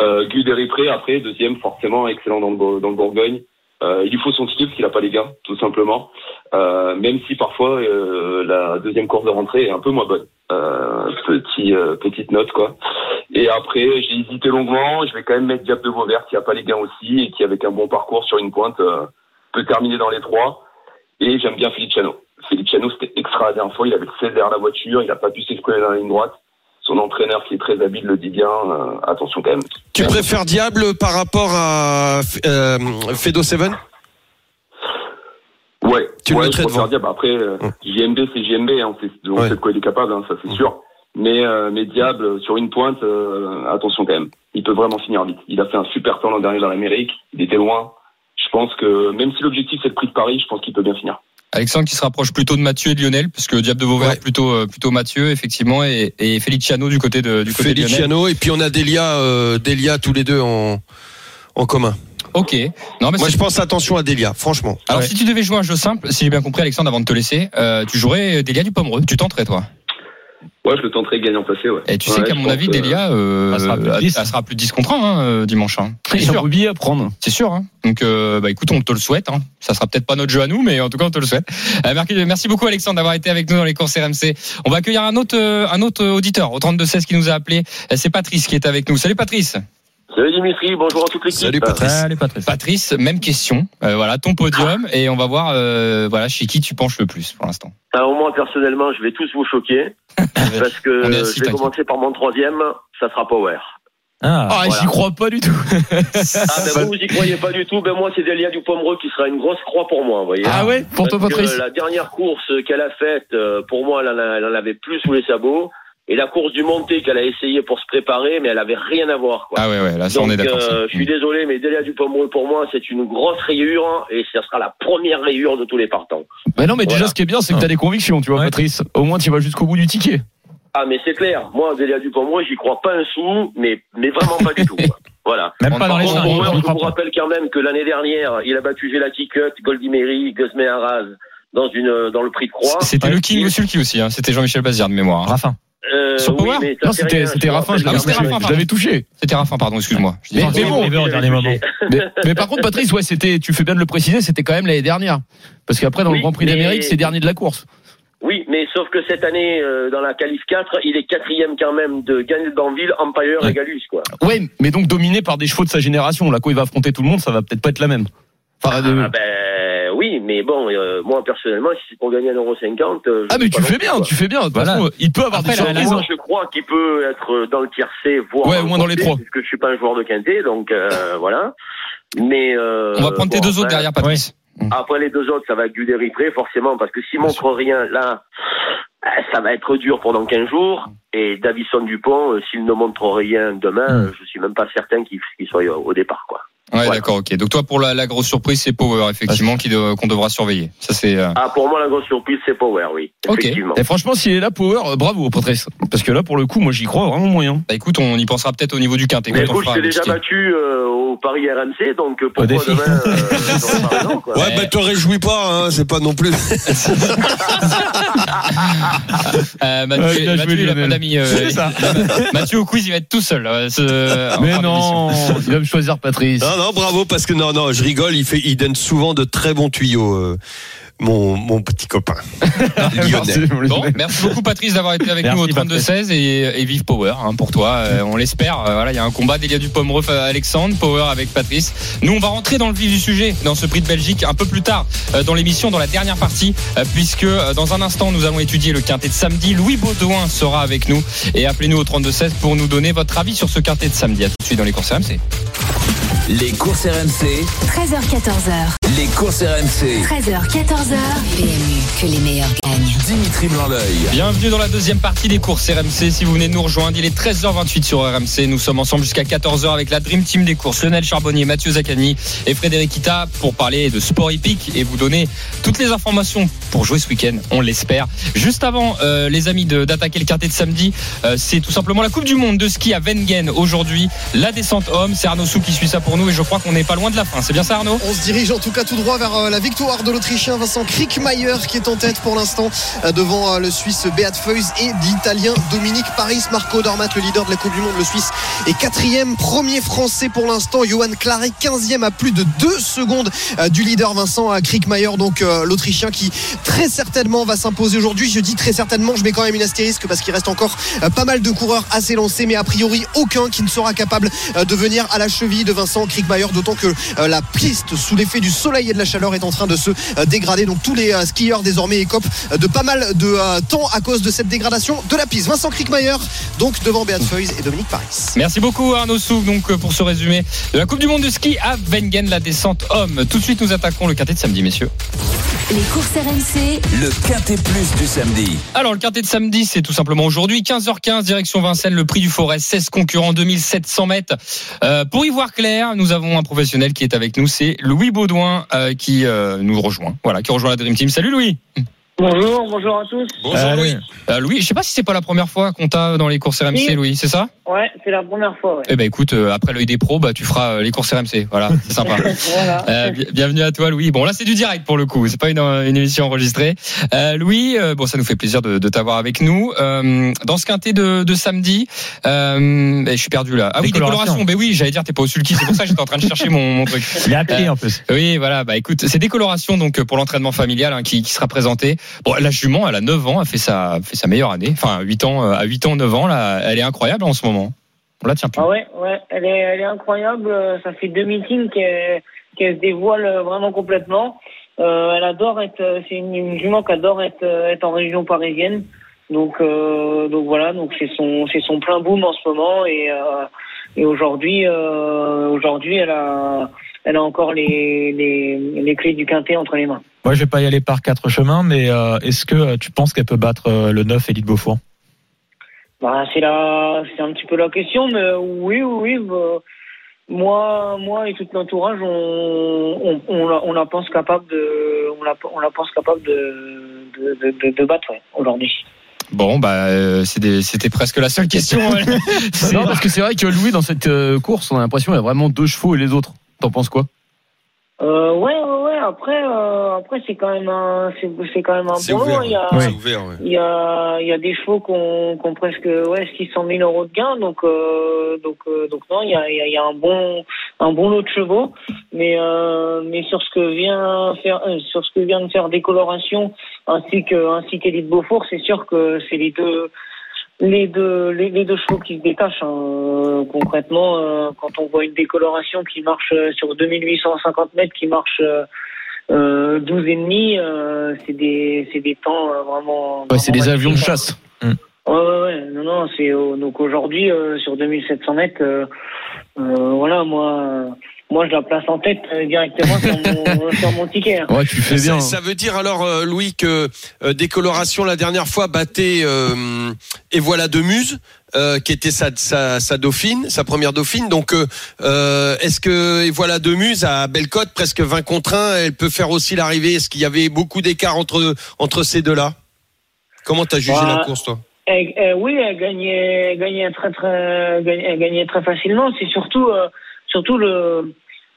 Speaker 9: Euh, Guy après, deuxième, forcément, excellent dans le, dans le Bourgogne. Euh, il lui faut son ticket parce qu'il n'a pas les gains, tout simplement. Euh, même si parfois euh, la deuxième course de rentrée est un peu moins bonne. Euh, petit, euh, petite note, quoi. Et après, j'ai hésité longuement. Je vais quand même mettre Diable de Vauvert qui a pas les gains aussi et qui, avec un bon parcours sur une pointe, euh, peut terminer dans les trois. Et j'aime bien Feliciano. Feliciano, c'était extra la dernière fois. Il avait le 16 derrière la voiture. Il n'a pas pu s'exprimer dans la ligne droite. Son entraîneur, qui est très habile, le dit bien. Euh, attention quand même.
Speaker 6: Tu préfères Diable par rapport à euh, Fedo Seven?
Speaker 9: Ouais.
Speaker 6: Tu
Speaker 9: ouais, je préfère bah après, euh,
Speaker 6: Hum.
Speaker 9: JMB, c'est JMB, hein, c'est, on
Speaker 6: Ouais.
Speaker 9: sait de quoi il est capable, hein, ça c'est sûr. Mais, euh, mais Diable, sur une pointe, euh, attention quand même. Il peut vraiment finir vite. Il a fait un super temps l'an dernier dans l'Amérique. Il était loin. Je pense que, même si l'objectif c'est le prix de Paris, je pense qu'il peut bien finir.
Speaker 4: Alexandre qui se rapproche plutôt de Mathieu et de Lionel, parce que Diable de Vauvert
Speaker 6: Ouais.
Speaker 4: plutôt euh, plutôt Mathieu effectivement et, et Feliciano du côté de du côté de Lionel.
Speaker 6: Feliciano et puis on a Delia, euh, Delia tous les deux en, en commun.
Speaker 4: Ok. Non mais
Speaker 6: Moi je pense attention à Delia, franchement.
Speaker 4: alors
Speaker 5: Ouais.
Speaker 4: si tu devais jouer un jeu simple, si j'ai bien compris Alexandre avant de te laisser, euh, tu jouerais Delia du Pomereux. Tu tenterais toi.
Speaker 9: Ouais, je le tenterai gagnant passé, ouais.
Speaker 4: Et tu
Speaker 9: Ouais,
Speaker 4: sais qu'à mon avis Delia euh,
Speaker 5: elle sera plus de
Speaker 4: elle-
Speaker 5: 10.
Speaker 4: elle sera plus de 10 contre 1 hein, euh, dimanche. Hein. C'est sûr.
Speaker 8: un billet à prendre.
Speaker 4: C'est sûr. Hein. Donc, euh, bah, écoute, on te le souhaite. Hein. Ça sera peut-être pas notre jeu à nous, mais en tout cas, on te le souhaite. Euh, merci, merci beaucoup, Alexandre, d'avoir été avec nous dans les courses RMC. On va accueillir un autre, un autre auditeur au 32-16 qui nous a appelé. C'est Patrice qui est avec nous. Salut, Patrice.
Speaker 10: Salut Dimitri, bonjour à toute l'équipe.
Speaker 6: Salut Patrice.
Speaker 5: Allez, Patrice.
Speaker 4: Patrice, même question. Euh, voilà, ton podium. Et on va voir, euh, voilà, chez qui tu penches le plus pour l'instant.
Speaker 10: Alors moi personnellement, je vais tous vous choquer parce que je vais commencer par mon troisième, ça sera Power.
Speaker 5: Ah,
Speaker 8: Ah,
Speaker 10: Voilà.
Speaker 8: j'y crois pas du tout.
Speaker 10: Ah ben vous, vous y croyez pas du tout, ben moi c'est Delia du Pomereux qui sera une grosse croix pour moi, vous voyez.
Speaker 8: Ah ouais, pour toi
Speaker 10: Parce
Speaker 8: Patrice.
Speaker 10: La dernière course qu'elle a faite, euh, pour moi, elle en, a- elle en avait plus sous les sabots. Et la course du monté qu'elle a essayé pour se préparer, mais elle avait rien à voir. Quoi.
Speaker 4: Ah ouais, ouais, là, ça,
Speaker 10: Donc,
Speaker 4: on est d'accord.
Speaker 10: euh, je suis désolé, mais Delia du Pomereux, pour moi, c'est une grosse rayure et ça sera la première rayure de tous les partants.
Speaker 8: Bah non, mais déjà, ce qui est bien, c'est que t'as des convictions, tu vois,
Speaker 5: Ouais.
Speaker 8: Patrice. Au moins, tu vas jusqu'au bout du ticket.
Speaker 10: Ah, mais c'est clair. Moi, Delia Dupomereux, j'y crois pas un sou, mais, mais vraiment pas du tout. quoi. Voilà.
Speaker 5: même
Speaker 4: on
Speaker 5: pas dans les.
Speaker 10: Bon,
Speaker 5: on
Speaker 10: je vous rappelle quand même que l'année dernière, il a battu Gelati Cut, Goldie Mary, Guzmé Arras dans une dans le prix de croix.
Speaker 4: C'était le King aussi, le King aussi. Hein. C'était Jean-Michel Bazir de mémoire. hein.
Speaker 5: Raffin.
Speaker 10: Euh,
Speaker 4: Sur Power
Speaker 10: oui,
Speaker 8: Non, c'était Raffin, je l'avais
Speaker 4: Ah oui, c'était
Speaker 8: touché.
Speaker 4: Raffin,
Speaker 8: Je l'avais touché.
Speaker 4: C'était Raffin, pardon, excuse-moi.
Speaker 8: Mais- mais bon,
Speaker 5: River au dernier moment.
Speaker 8: Mais, mais par contre, Patrice, ouais, c'était, tu fais bien de le préciser, c'était quand même l'année dernière. Parce qu'après, dans le
Speaker 10: Oui,
Speaker 8: Grand Prix
Speaker 10: mais-
Speaker 8: d'Amérique, c'est dernier de la course.
Speaker 10: Oui, mais sauf que cette année, euh, dans la qualif 4, il est quatrième quand même de Banville, Empire
Speaker 8: Ouais.
Speaker 10: et Galus, quoi.
Speaker 8: Ouais, mais donc dominé par des chevaux de sa génération. Là, quand il va affronter tout le monde, ça va peut-être pas être la même. Enfin, de-
Speaker 10: Ah ben oui, mais bon, euh, moi personnellement, si c'est pour gagner 1,50€. euh, je
Speaker 8: Ah, mais tu fais bien,
Speaker 10: quoi.
Speaker 8: tu fais bien. De toute
Speaker 5: Voilà.
Speaker 8: façon, il peut avoir
Speaker 5: Après,
Speaker 8: des
Speaker 5: la-
Speaker 8: surprises.
Speaker 10: Moi, je crois qu'il peut être dans le tiercé, voire
Speaker 8: Ouais,
Speaker 10: dans
Speaker 8: au moins dans les trois.
Speaker 10: Puisque je suis pas un joueur de quintet, donc euh, voilà. Mais euh,
Speaker 4: On va prendre tes deux autres
Speaker 10: après-
Speaker 4: derrière, Patrice.
Speaker 10: Après les deux autres, ça va être Guderi près, forcément, parce que s'il montre rien là, euh, ça va être dur pendant 15 jours. Et Davison Dupont, euh, s'il ne montre rien demain,
Speaker 8: Hmm.
Speaker 10: je suis même pas certain qu'il soit au au départ, quoi.
Speaker 4: Ouais,
Speaker 10: Ouais.
Speaker 4: d'accord, ok. Donc toi, pour la, la grosse surprise, c'est Power, effectivement, qui de- qu'on devra surveiller. Ça, c'est. euh,
Speaker 10: Ah, pour moi, la grosse surprise, c'est Power, oui.
Speaker 8: Et franchement, s'il est là, Power, euh, bravo, Patrice. Parce que là, pour le coup, moi, j'y crois vraiment moyen.
Speaker 4: Bah écoute, on y pensera peut-être au niveau du quintet.
Speaker 10: Mais
Speaker 4: quand on
Speaker 10: écoute, je
Speaker 4: fera
Speaker 10: t'ai déjà battu euh, au Paris RMC, donc pourquoi demain euh, quoi.
Speaker 6: Ouais, bah te réjouis pas, hein, c'est pas non plus.
Speaker 4: Euh, Mathieu,
Speaker 8: Ouais,
Speaker 4: Mathieu, il a pas d'amis. euh. Mathieu au quiz, il va être tout seul. euh, ce-
Speaker 8: Mais non, il va me choisir Patrice.
Speaker 6: Non, non, bravo, parce que non, non, je rigole, il fait, il donne souvent de très bons tuyaux, euh, mon, mon petit copain. Lyonnais.
Speaker 8: Merci, mon
Speaker 4: Bon, merci beaucoup Patrice d'avoir été avec
Speaker 5: Merci,
Speaker 4: nous au 32-16 et, et vive Power hein, pour toi. Euh, on l'espère. Euh, voilà, il y a un combat d'Elia Dupomereux à Alexandre, Power avec Patrice. Nous, on va rentrer dans le vif du sujet dans ce prix de Belgique un peu plus tard euh, dans l'émission, dans la dernière partie, euh, puisque euh, dans un instant, nous allons étudier le quintet de samedi. Louis Baudouin sera avec nous et appelez-nous au 32-16 pour nous donner votre avis sur ce quintet de samedi. À tout de suite dans les courses RMC.
Speaker 2: Les courses RMC,
Speaker 1: 13h14h.
Speaker 2: les courses RMC.
Speaker 1: 13h, 14h. PMU, que les meilleurs gagnent.
Speaker 2: Dimitri Blanc-L'œil.
Speaker 4: Bienvenue dans la deuxième partie des courses RMC. Si vous venez de nous rejoindre, il est 13h28 sur RMC. Nous sommes ensemble jusqu'à 14h avec la Dream Team des courses. Lionel Charbonnier, Mathieu Zaccani et Frédéric Kita pour parler de sport hippique et vous donner toutes les informations pour jouer ce week-end. On l'espère. Juste avant, euh, les amis, de- d'attaquer le quintet de samedi, euh, c'est tout simplement la Coupe du Monde de ski à Wengen aujourd'hui. La descente homme. C'est Arnaud Sou qui suit ça pour nous. Et je crois qu'on n'est pas loin de la fin. C'est bien ça Arnaud?
Speaker 7: On se dirige en tout cas tout droit vers euh, la victoire de l'Autrichien Vincent Krickmayer qui est en tête pour l'instant euh, devant euh, le Suisse Beat Feuys et l'Italien Dominique Paris. Marco Dormat, le leader de la Coupe du Monde, le Suisse est quatrième. Premier Français pour l'instant, Johan Claret, 15e à plus de 2 secondes du leader Vincent Krickmayer, donc l'Autrichien qui très certainement va s'imposer aujourd'hui. Je dis très certainement, je mets quand même une astérisque parce qu'il reste encore pas mal de coureurs à s'élancer, mais a priori aucun qui ne sera capable de venir à la cheville de Vincent D'autant que euh, la piste sous l'effet du soleil et de la chaleur est en train de se euh, dégrader. Donc tous les euh, skieurs désormais écopent de pas mal de euh, temps à cause de cette dégradation de la piste. Vincent Krickmayer, donc devant Beat Feuys et Dominique Paris.
Speaker 4: Merci beaucoup Arnaud Souk donc pour ce résumé de la Coupe du Monde de ski à Wengen, la descente homme. Tout de suite nous attaquons le quintet de samedi messieurs.
Speaker 3: Les courses RMC,
Speaker 2: Le Quintet Plus du samedi.
Speaker 4: Alors le quintet de samedi c'est tout simplement aujourd'hui 15h15 direction Vincennes le prix du Forêt 16 concurrents 2700 mètres. Euh, pour y voir clair nous avons un professionnel qui est avec nous c'est Louis Baudouin euh, qui euh, nous rejoint voilà qui rejoint la Dream Team. Salut Louis.
Speaker 11: Bonjour, bonjour à tous.
Speaker 6: Bonjour Louis.
Speaker 4: Euh, Louis je sais pas si c'est pas la première fois qu'on t'a dans les courses RMC
Speaker 11: Oui.
Speaker 4: Louis c'est ça?
Speaker 11: Ouais, c'est la première fois. Ouais.
Speaker 4: Eh ben écoute euh, après l'œil des pros bah tu feras euh, les courses RMC voilà c'est sympa.
Speaker 11: voilà.
Speaker 4: Euh, bi- bienvenue à toi Louis. Bon là c'est du direct pour le coup, c'est pas une, une émission enregistrée. Euh, Louis, euh, bon ça nous fait plaisir de, de t'avoir avec nous. Euh, dans ce quintet de, de samedi, euh, eh, je suis perdu là. Ah oui
Speaker 5: Décoloration.
Speaker 4: décoloration. Ben oui j'allais dire t'es pas au sulky, c'est pour ça que j'étais en train de chercher mon, mon truc.
Speaker 5: Il est appelé en plus.
Speaker 4: Oui voilà bah écoute c'est décoloration donc pour l'entraînement familial hein, qui, qui sera présenté. Bon la jument elle a 9 ans, elle fait sa fait sa meilleure année, enfin 8 ans euh, à 8 ans 9 ans là, elle est incroyable en ce moment. On la tient plus.
Speaker 11: Ah ouais, ouais, elle est, elle est incroyable. Euh, Ça fait deux meetings qu'elle qu'elle se dévoile euh, vraiment complètement. Elle adore être, c'est une, jument qui adore être, être en région parisienne. Donc, donc voilà, donc c'est son, son plein boom en ce moment et, et aujourd'hui, aujourd'hui, elle a, elle a encore les, les, les clés du quintet entre les mains.
Speaker 5: Moi, je vais pas y aller par quatre chemins, mais euh, est-ce que euh, tu penses qu'elle peut battre euh, le 9 Élite Beaufort?
Speaker 11: Bah, c'est la, c'est un petit peu la question, mais oui, oui, bah, moi, moi et tout l'entourage, on, on, on, la, on la pense capable de, on la, on la pense capable de, de, de, de, de battre ouais, aujourd'hui.
Speaker 4: Bon bah euh, c'était c'était presque la seule question. C'est-
Speaker 8: Non, parce que c'est vrai que Louis, dans cette course, on a l'impression qu'il y a vraiment deux chevaux et les autres. T'en penses quoi?
Speaker 11: Euh, ouais, ouais, ouais. Après, euh, après, c'est quand même un, c'est, c'est quand même un bon lot.
Speaker 6: ouvert.
Speaker 11: Il y a,
Speaker 6: C'est ouvert. ouais.
Speaker 11: il y a, il y a des chevaux qui ont, qui ont presque, ouais, 600 000 euros de gain. Donc, euh, donc, euh, donc non, il y a, il y a- il y a un bon, un bon lot de chevaux. Mais, euh, mais sur ce que vient faire, euh, sur ce que vient de faire décoloration, ainsi que, ainsi qu'Élite Beaufort, c'est sûr que c'est les deux, les deux, les, les deux chevaux qui se détachent. hein. Euh, concrètement, euh, quand on voit une décoloration qui marche euh, sur 2850 mètres, qui marche euh, euh, 12 et demi, euh, c'est des, c'est des temps euh, vraiment.
Speaker 8: Ouais, C'est des avions de chasse.
Speaker 11: Ouais, ouais, ouais. Non, non, c'est euh, donc aujourd'hui euh, sur 2700 mètres, euh, euh, voilà, moi, euh, moi je la place en tête euh, directement sur mon, sur mon ticket. hein.
Speaker 8: Ouais, tu fais
Speaker 6: Ça,
Speaker 8: bien.
Speaker 6: ça veut dire alors, euh, Louis, que euh, Décoloration la dernière fois battait euh, et voilà de Muse, euh, qui était sa, sa, sa dauphine, sa première dauphine. Donc, euh, euh, est-ce que et voilà de Muse à Bellecote, presque 20 contre 1, elle peut faire aussi l'arrivée? Est-ce qu'il y avait beaucoup d'écart entre entre ces deux-là? Comment t'as jugé
Speaker 11: Bah,
Speaker 6: la course, toi?
Speaker 11: Elle- elle- oui, elle gagnait, elle gagnait très très, gagnait- elle gagnait très facilement. C'est surtout, euh, surtout le,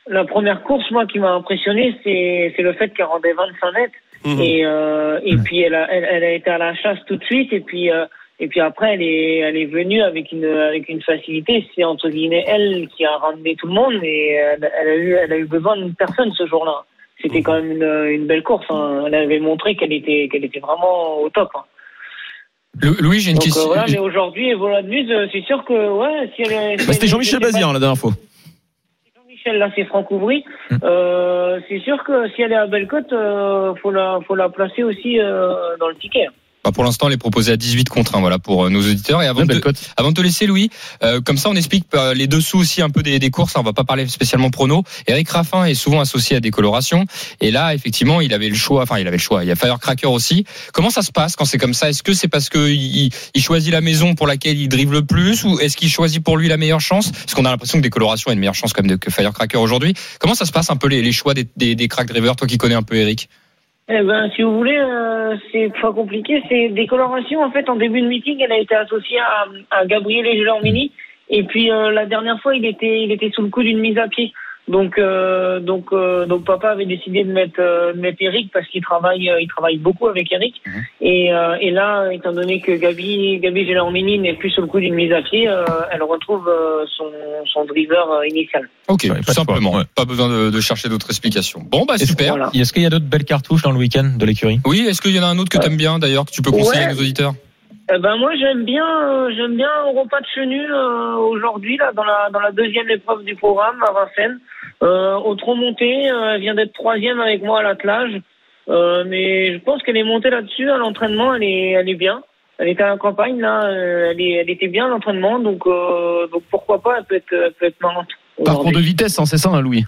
Speaker 11: la première course, moi, qui m'a impressionné, c'est, c'est le fait qu'elle rendait 25 mètres.
Speaker 6: Mhm.
Speaker 11: Et, euh, et puis elle a, elle, elle a été à la chasse tout de suite. Et puis, euh, et puis après, elle est, elle est venue avec une, avec une facilité. C'est entre guillemets elle qui a ramené tout le monde. Et elle, elle a eu, elle a eu besoin d'une personne ce jour-là. C'était quand même une, une belle course. hein. Elle avait montré qu'elle était, qu'elle était vraiment au top. hein.
Speaker 4: Lou- Louis j'ai une
Speaker 11: Donc, euh,
Speaker 4: question.
Speaker 11: voilà, mais aujourd'hui, et voilà de Muse, c'est sûr que, ouais, si elle
Speaker 8: Bah, C'était Jean-Michel Bazir la dernière fois.
Speaker 11: Pas- Jean-Michel, là, c'est Franck Ouvry. Euh, c'est sûr que si elle est à Bellecote, euh, faut la, faut la placer aussi euh, dans le ticket.
Speaker 4: Bah, pour l'instant, elle est proposée à 18 contre 1, voilà, pour euh, nos auditeurs. Et avant, de,
Speaker 8: cote.
Speaker 4: avant de te laisser, Louis, euh, comme ça, on explique euh, les dessous aussi un peu des, des courses. on va pas parler spécialement prono. Eric Raffin est souvent associé à des colorations. Et là, effectivement, il avait le choix. Enfin, il avait le choix. Il y a Firecracker aussi. Comment ça se passe quand c'est comme ça? Est-ce que c'est parce que il, il choisit la maison pour laquelle il drive le plus, ou est-ce qu'il choisit pour lui la meilleure chance? Parce qu'on a l'impression que des colorations a une meilleure chance comme de, que Firecracker aujourd'hui. Comment ça se passe un peu les, les choix des, des, des crack drivers? Toi qui connais un peu Eric.
Speaker 11: Eh ben, si vous voulez, euh, c'est pas compliqué. C'est des colorations. En fait, en début de meeting, elle a été associée à, à Gabriel Gelormini. Et puis euh, la dernière fois, il était, il était sous le coup d'une mise à pied. Donc, euh, donc, euh, donc, papa avait décidé de mettre, euh, de mettre Eric parce qu'il travaille, euh, il travaille beaucoup avec Eric.
Speaker 4: Mhm.
Speaker 11: Et, euh, et là, étant donné que Gabi, Gabi Gélarmini n'est plus sur le coup d'une mise à pied, euh, elle retrouve euh, son, son driver euh, initial.
Speaker 4: Ok,
Speaker 5: Ouais, pas
Speaker 4: tout
Speaker 5: choix,
Speaker 4: simplement.
Speaker 5: ouais.
Speaker 4: Pas besoin de, de chercher d'autres explications. Bon, bah super.
Speaker 11: Voilà.
Speaker 5: Est-ce qu'il y a d'autres belles cartouches dans le week-end de l'écurie?
Speaker 4: Oui, est-ce qu'il y en a un autre que t'aimes bien d'ailleurs que tu peux conseiller
Speaker 11: Ouais.
Speaker 4: à nos auditeurs?
Speaker 11: Eh ben moi j'aime bien euh, j'aime bien un repas de chenu euh, aujourd'hui là dans la dans la deuxième épreuve du programme à Vincennes. Euh, au tronc monté, euh, elle vient d'être troisième avec moi à l'attelage, euh, mais je pense qu'elle est montée là-dessus à l'entraînement, elle est elle est bien. Elle était à la campagne là, euh, elle, est, elle était bien à l'entraînement, donc euh, donc pourquoi pas, elle peut être elle peut être marrante.
Speaker 8: Parcours de vitesse, hein, c'est ça, hein, Louis?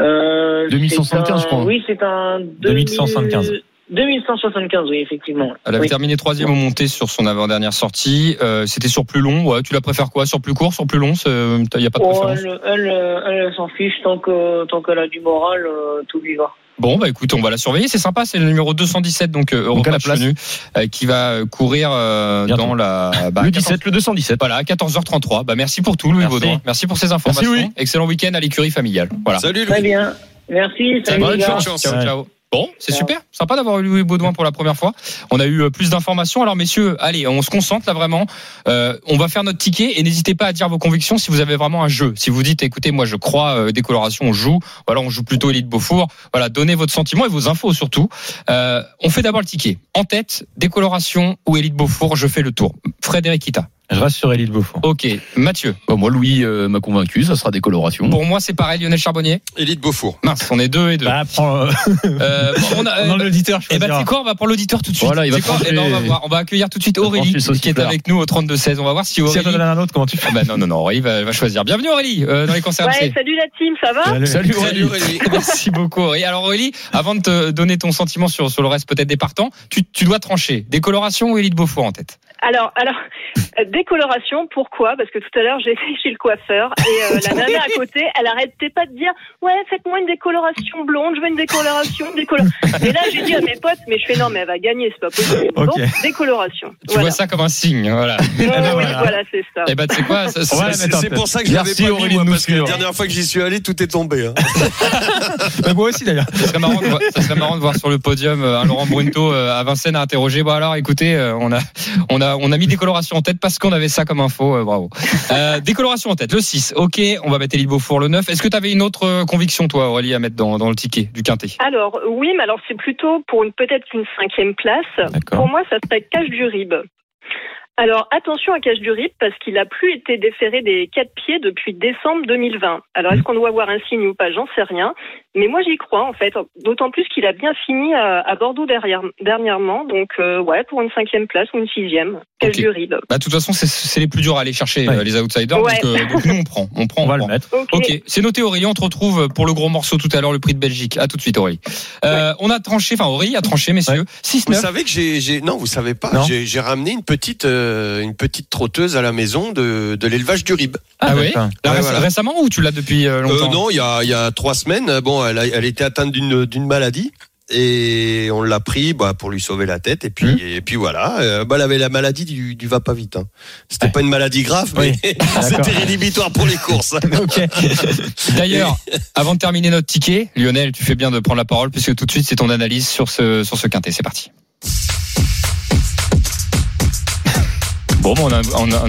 Speaker 11: Euh,
Speaker 8: 2175,
Speaker 11: c'est un-
Speaker 8: je crois.
Speaker 11: Oui, c'est un
Speaker 5: 2175.
Speaker 11: 2175, oui effectivement.
Speaker 4: Elle avait
Speaker 11: Oui.
Speaker 4: terminé troisième au monté sur son avant-dernière sortie. Euh, C'était sur plus long. Ouais, tu la préfères quoi? Sur plus court, sur plus long Il n'y a pas de
Speaker 11: Oh,
Speaker 4: préférence?
Speaker 11: elle, elle, elle, elle s'en fiche tant que tant qu'elle a du moral, euh, tout lui va.
Speaker 4: Bon, bah écoute, on va la surveiller. C'est sympa. C'est le numéro 217, donc euh,
Speaker 8: place.
Speaker 4: Chenu, euh, qui va courir euh, dans la. bah,
Speaker 8: Le
Speaker 4: 14
Speaker 8: 17, le 217.
Speaker 4: Voilà, à 14h33. Bah, merci pour tout, Louis
Speaker 5: Merci.
Speaker 4: Baudouin. Merci pour ces informations. Excellent week-end à l'écurie familiale. Voilà.
Speaker 6: Salut
Speaker 11: Très
Speaker 6: Louis.
Speaker 11: bien. Merci. Salut
Speaker 6: Bonne
Speaker 11: les gars.
Speaker 6: chance.
Speaker 4: Ciao,
Speaker 5: Ouais.
Speaker 4: ciao. Bon, c'est super, sympa d'avoir eu Louis Baudouin pour la première fois. On a eu euh, plus d'informations. Alors messieurs, allez, on se concentre là vraiment. Euh, on va faire notre ticket et n'hésitez pas à dire vos convictions si vous avez vraiment un jeu. Si vous dites, écoutez, moi je crois euh, décoloration, on joue. Voilà, on joue plutôt Elite Beaufour. Voilà, donnez votre sentiment et vos infos surtout. Euh, on fait d'abord le ticket. En tête, décoloration ou Elite Beaufour, je fais le tour. Frédéric Kita.
Speaker 5: Je reste sur Elite Beaufort.
Speaker 4: Ok, Mathieu.
Speaker 8: Bah, moi, Louis euh, m'a convaincu, ça sera décoloration.
Speaker 4: Pour moi, c'est pareil, Lionel Charbonnier.
Speaker 6: Élite Beaufour.
Speaker 4: Mince, on est deux et deux.
Speaker 5: Bah, prends, euh,
Speaker 4: Euh, bon, on a,
Speaker 5: dans
Speaker 4: euh,
Speaker 5: l'auditeur, je
Speaker 4: Eh ben,
Speaker 5: choisira.
Speaker 4: tu sais quoi, on va pour l'auditeur tout de suite.
Speaker 8: Voilà, il va
Speaker 4: Tu sais quoi
Speaker 8: trancher-
Speaker 4: Eh ben, on va voir. On va accueillir tout de suite Aurélie, qui est avec nous au 32 16. On va voir si
Speaker 5: Si
Speaker 4: Aurélie.
Speaker 5: elle te donne un autre, comment tu fais
Speaker 4: Ah bah non, non, non, Aurélie va, va choisir. Bienvenue Aurélie euh, dans les concerts
Speaker 12: Ouais, salut la team, ça va
Speaker 5: Salut.
Speaker 8: Salut
Speaker 6: Salut
Speaker 8: Aurélie.
Speaker 6: Aurélie.
Speaker 4: Merci beaucoup Aurélie. Alors Aurélie, avant de te donner ton sentiment sur, sur le reste peut-être des partants, tu, tu dois trancher. Décoloration ou Élite Beaufort en tête?
Speaker 12: Alors, alors, euh, décoloration, pourquoi? Parce que tout à l'heure, j'ai été chez le coiffeur et euh, la nana à côté, elle arrêtait pas de dire Ouais, faites-moi une décoloration blonde, je veux une décoloration, décoloration. Et là, j'ai dit à mes potes Mais je fais non, mais elle va gagner, c'est pas possible. Donc, décoloration.
Speaker 4: Tu
Speaker 12: voilà.
Speaker 4: vois ça comme un signe, voilà.
Speaker 12: Ouais,
Speaker 5: ben
Speaker 12: oui,
Speaker 5: voilà.
Speaker 12: voilà, c'est ça.
Speaker 4: Eh ben tu sais quoi,
Speaker 6: C'est pour ça que je l'avais pas mis,
Speaker 8: Aurélie,
Speaker 6: moi,
Speaker 8: de nous
Speaker 6: parce que la dernière fois que j'y suis allé, tout est tombé. hein.
Speaker 5: Bah, moi aussi d'ailleurs.
Speaker 4: ça serait marrant de voir, ça serait marrant de voir sur le podium euh, un Laurent Brunto euh, à Vincennes à interroger. Bon alors, écoutez, euh, on a, on a, on a mis décoloration en tête parce qu'on avait ça comme info. euh, bravo. Euh, décoloration en tête. Le 6. Ok, on va mettre Élite Beaufour le 9. Est-ce que tu avais une autre euh, conviction toi, Aurélie, à mettre dans, dans le ticket du quintet?
Speaker 12: Alors, oui, mais alors c'est plutôt pour une peut-être une cinquième place. Pour moi, ça serait Cache du Rib. Alors, attention à Cache du Rib parce qu'il a plus été déféré des quatre pieds depuis décembre 2020. Alors, est-ce qu'on doit avoir un signe ou pas? J'en sais rien. Mais moi, j'y crois, en fait. D'autant plus qu'il a bien fini à, à Bordeaux derrière, dernièrement. Donc, euh, ouais, pour une cinquième place ou une sixième. Cache du Rib.
Speaker 4: Bah, de toute façon, c'est- c'est les plus durs à aller chercher,
Speaker 5: Ouais.
Speaker 4: euh, les outsiders.
Speaker 12: Ouais.
Speaker 4: Donc, euh, donc nous, on prend. On prend.
Speaker 5: On va
Speaker 4: prend.
Speaker 5: le mettre.
Speaker 12: Ok.
Speaker 4: Ok, c'est noté Aurélie, on te retrouve pour le gros morceau tout à l'heure, le prix de Belgique. À tout de suite Aurélie. Euh, On a tranché, enfin Aurélie a tranché messieurs,
Speaker 6: Vous
Speaker 4: 6-9.
Speaker 6: savez que j'ai, non, vous savez pas, j'ai ramené une petite, euh, une petite trotteuse à la maison de, de l'élevage du rib.
Speaker 4: Ah oui. Là,
Speaker 6: Ouais,
Speaker 4: réc-
Speaker 6: voilà.
Speaker 4: Récemment ou tu l'as depuis euh,
Speaker 6: Euh,
Speaker 4: longtemps
Speaker 6: non, il y a, il y a trois semaines. Bon, elle, a, elle était atteinte d'une, d'une maladie. Et on l'a pris bah, pour lui sauver la tête et puis
Speaker 5: Hum.
Speaker 6: et puis voilà Euh, bah, elle avait la maladie du, du va pas vite hein. c'était
Speaker 5: Ouais.
Speaker 6: pas une maladie grave
Speaker 5: Oui.
Speaker 6: mais c'était rédhibitoire pour les courses.
Speaker 4: D'ailleurs, avant de terminer notre ticket, Lionel, tu fais bien de prendre la parole puisque tout de suite c'est ton analyse sur ce sur ce quintet. C'est parti. Bon, bon, on, a, on, a,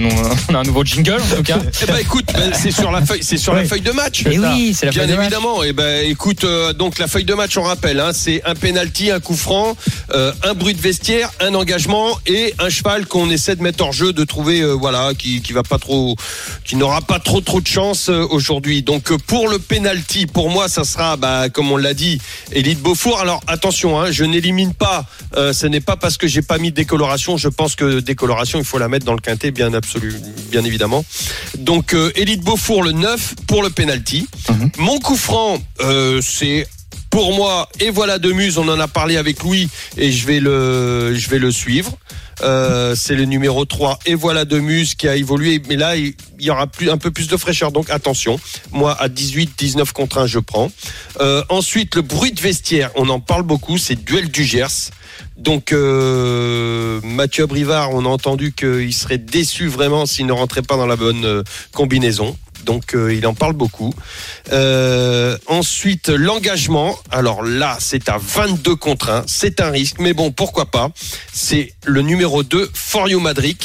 Speaker 4: on a un nouveau jingle en tout cas.
Speaker 6: Eh ben écoute, ben, c'est sur la feuille, c'est sur la feuille de match.
Speaker 4: Et oui, c'est la
Speaker 6: Bien
Speaker 4: feuille de match.
Speaker 6: évidemment. Et ben écoute, euh, donc la feuille de match, on rappelle, hein, c'est un penalty, un coup franc, euh, un bruit de vestiaire, un engagement et un cheval qu'on essaie de mettre hors jeu, de trouver, euh, voilà, qui qui va pas trop, qui n'aura pas trop trop de chance euh, aujourd'hui. Donc euh, pour le penalty, pour moi, ça sera, bah, comme on l'a dit, Élite Beaufour. Alors attention, hein, je n'élimine pas. euh, ce n'est pas parce que j'ai pas mis de décoloration. Je pense que décoloration, il faut la mettre dans le quintet, bien absolu, bien évidemment. Donc euh, Élite Beaufour le 9 pour le penalty.
Speaker 4: Mhm.
Speaker 6: Mon coup franc, euh, c'est pour moi et voilà de Muse. On en a parlé avec Louis et je vais le, je vais le suivre. Euh, c'est le numéro 3 et voilà de Muse qui a évolué mais là il il y aura plus un peu plus de fraîcheur donc attention moi à 18 19 contre 1 je prends Euh, ensuite le bruit de vestiaire on en parle beaucoup c'est duel du Gers donc euh, Mathieu Brivard on a entendu qu'il serait déçu vraiment s'il ne rentrait pas dans la bonne euh, combinaison donc euh, il en parle beaucoup. Euh, ensuite, l'engagement. Alors là, c'est à 22 contre 1. C'est un risque, mais bon, pourquoi pas? C'est le numéro 2, For You Madrid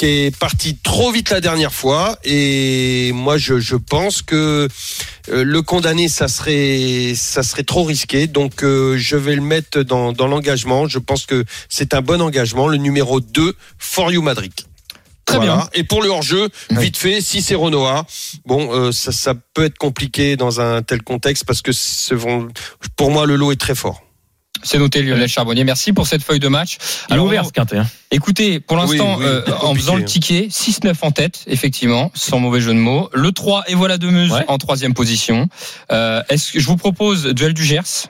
Speaker 6: qui est parti trop vite la dernière fois. Et moi je, je pense que euh, le condamner ça serait ça serait trop risqué. Donc euh, je vais le mettre dans, dans l'engagement. Je pense que c'est un bon engagement. Le numéro 2 For You Madrid.
Speaker 4: Très bien.
Speaker 6: et pour le hors-jeu, vite fait, si c'est Renoir, bon, euh, ça, ça peut être compliqué dans un tel contexte parce que pour moi le lot est très fort.
Speaker 4: C'est noté Lionel Charbonnier. Merci pour cette feuille de match.
Speaker 5: Il est ouvert ce quintet. hein.
Speaker 4: Écoutez, pour l'instant,
Speaker 6: Oui, oui,
Speaker 4: euh, en faisant le ticket, 6-9 en tête, effectivement, sans mauvais jeu de mots. Le 3 et voilà de Meuse
Speaker 5: Ouais.
Speaker 4: en troisième position. Euh, est-ce que je vous propose duel du Gers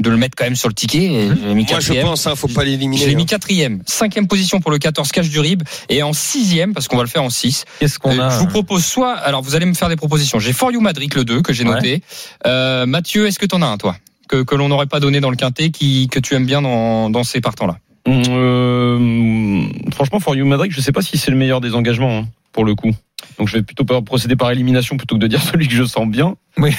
Speaker 4: de le mettre quand même sur le ticket j'ai mis
Speaker 6: Moi je
Speaker 4: quatrième.
Speaker 6: pense, hein, faut pas
Speaker 4: Je
Speaker 6: l'éliminer.
Speaker 4: l'ai mis
Speaker 6: hein.
Speaker 4: quatrième, cinquième position pour le 14 cash du Rib et en sixième parce qu'on va le faire en 6.
Speaker 5: Qu'est-ce qu'on a
Speaker 4: je vous propose soit, alors vous allez me faire des propositions. J'ai For You Madrid le 2 que j'ai
Speaker 5: Ouais.
Speaker 4: noté. Euh, Mathieu, est-ce que t'en as un toi? Que, l'on n'aurait pas donné dans le quintet qui que tu aimes bien dans, ces partants là
Speaker 8: Euh, franchement, For You Madrid, je sais pas si c'est le meilleur des engagements hein, pour le coup. Donc je vais plutôt procéder par élimination plutôt que de dire celui que je sens bien.
Speaker 5: Oui.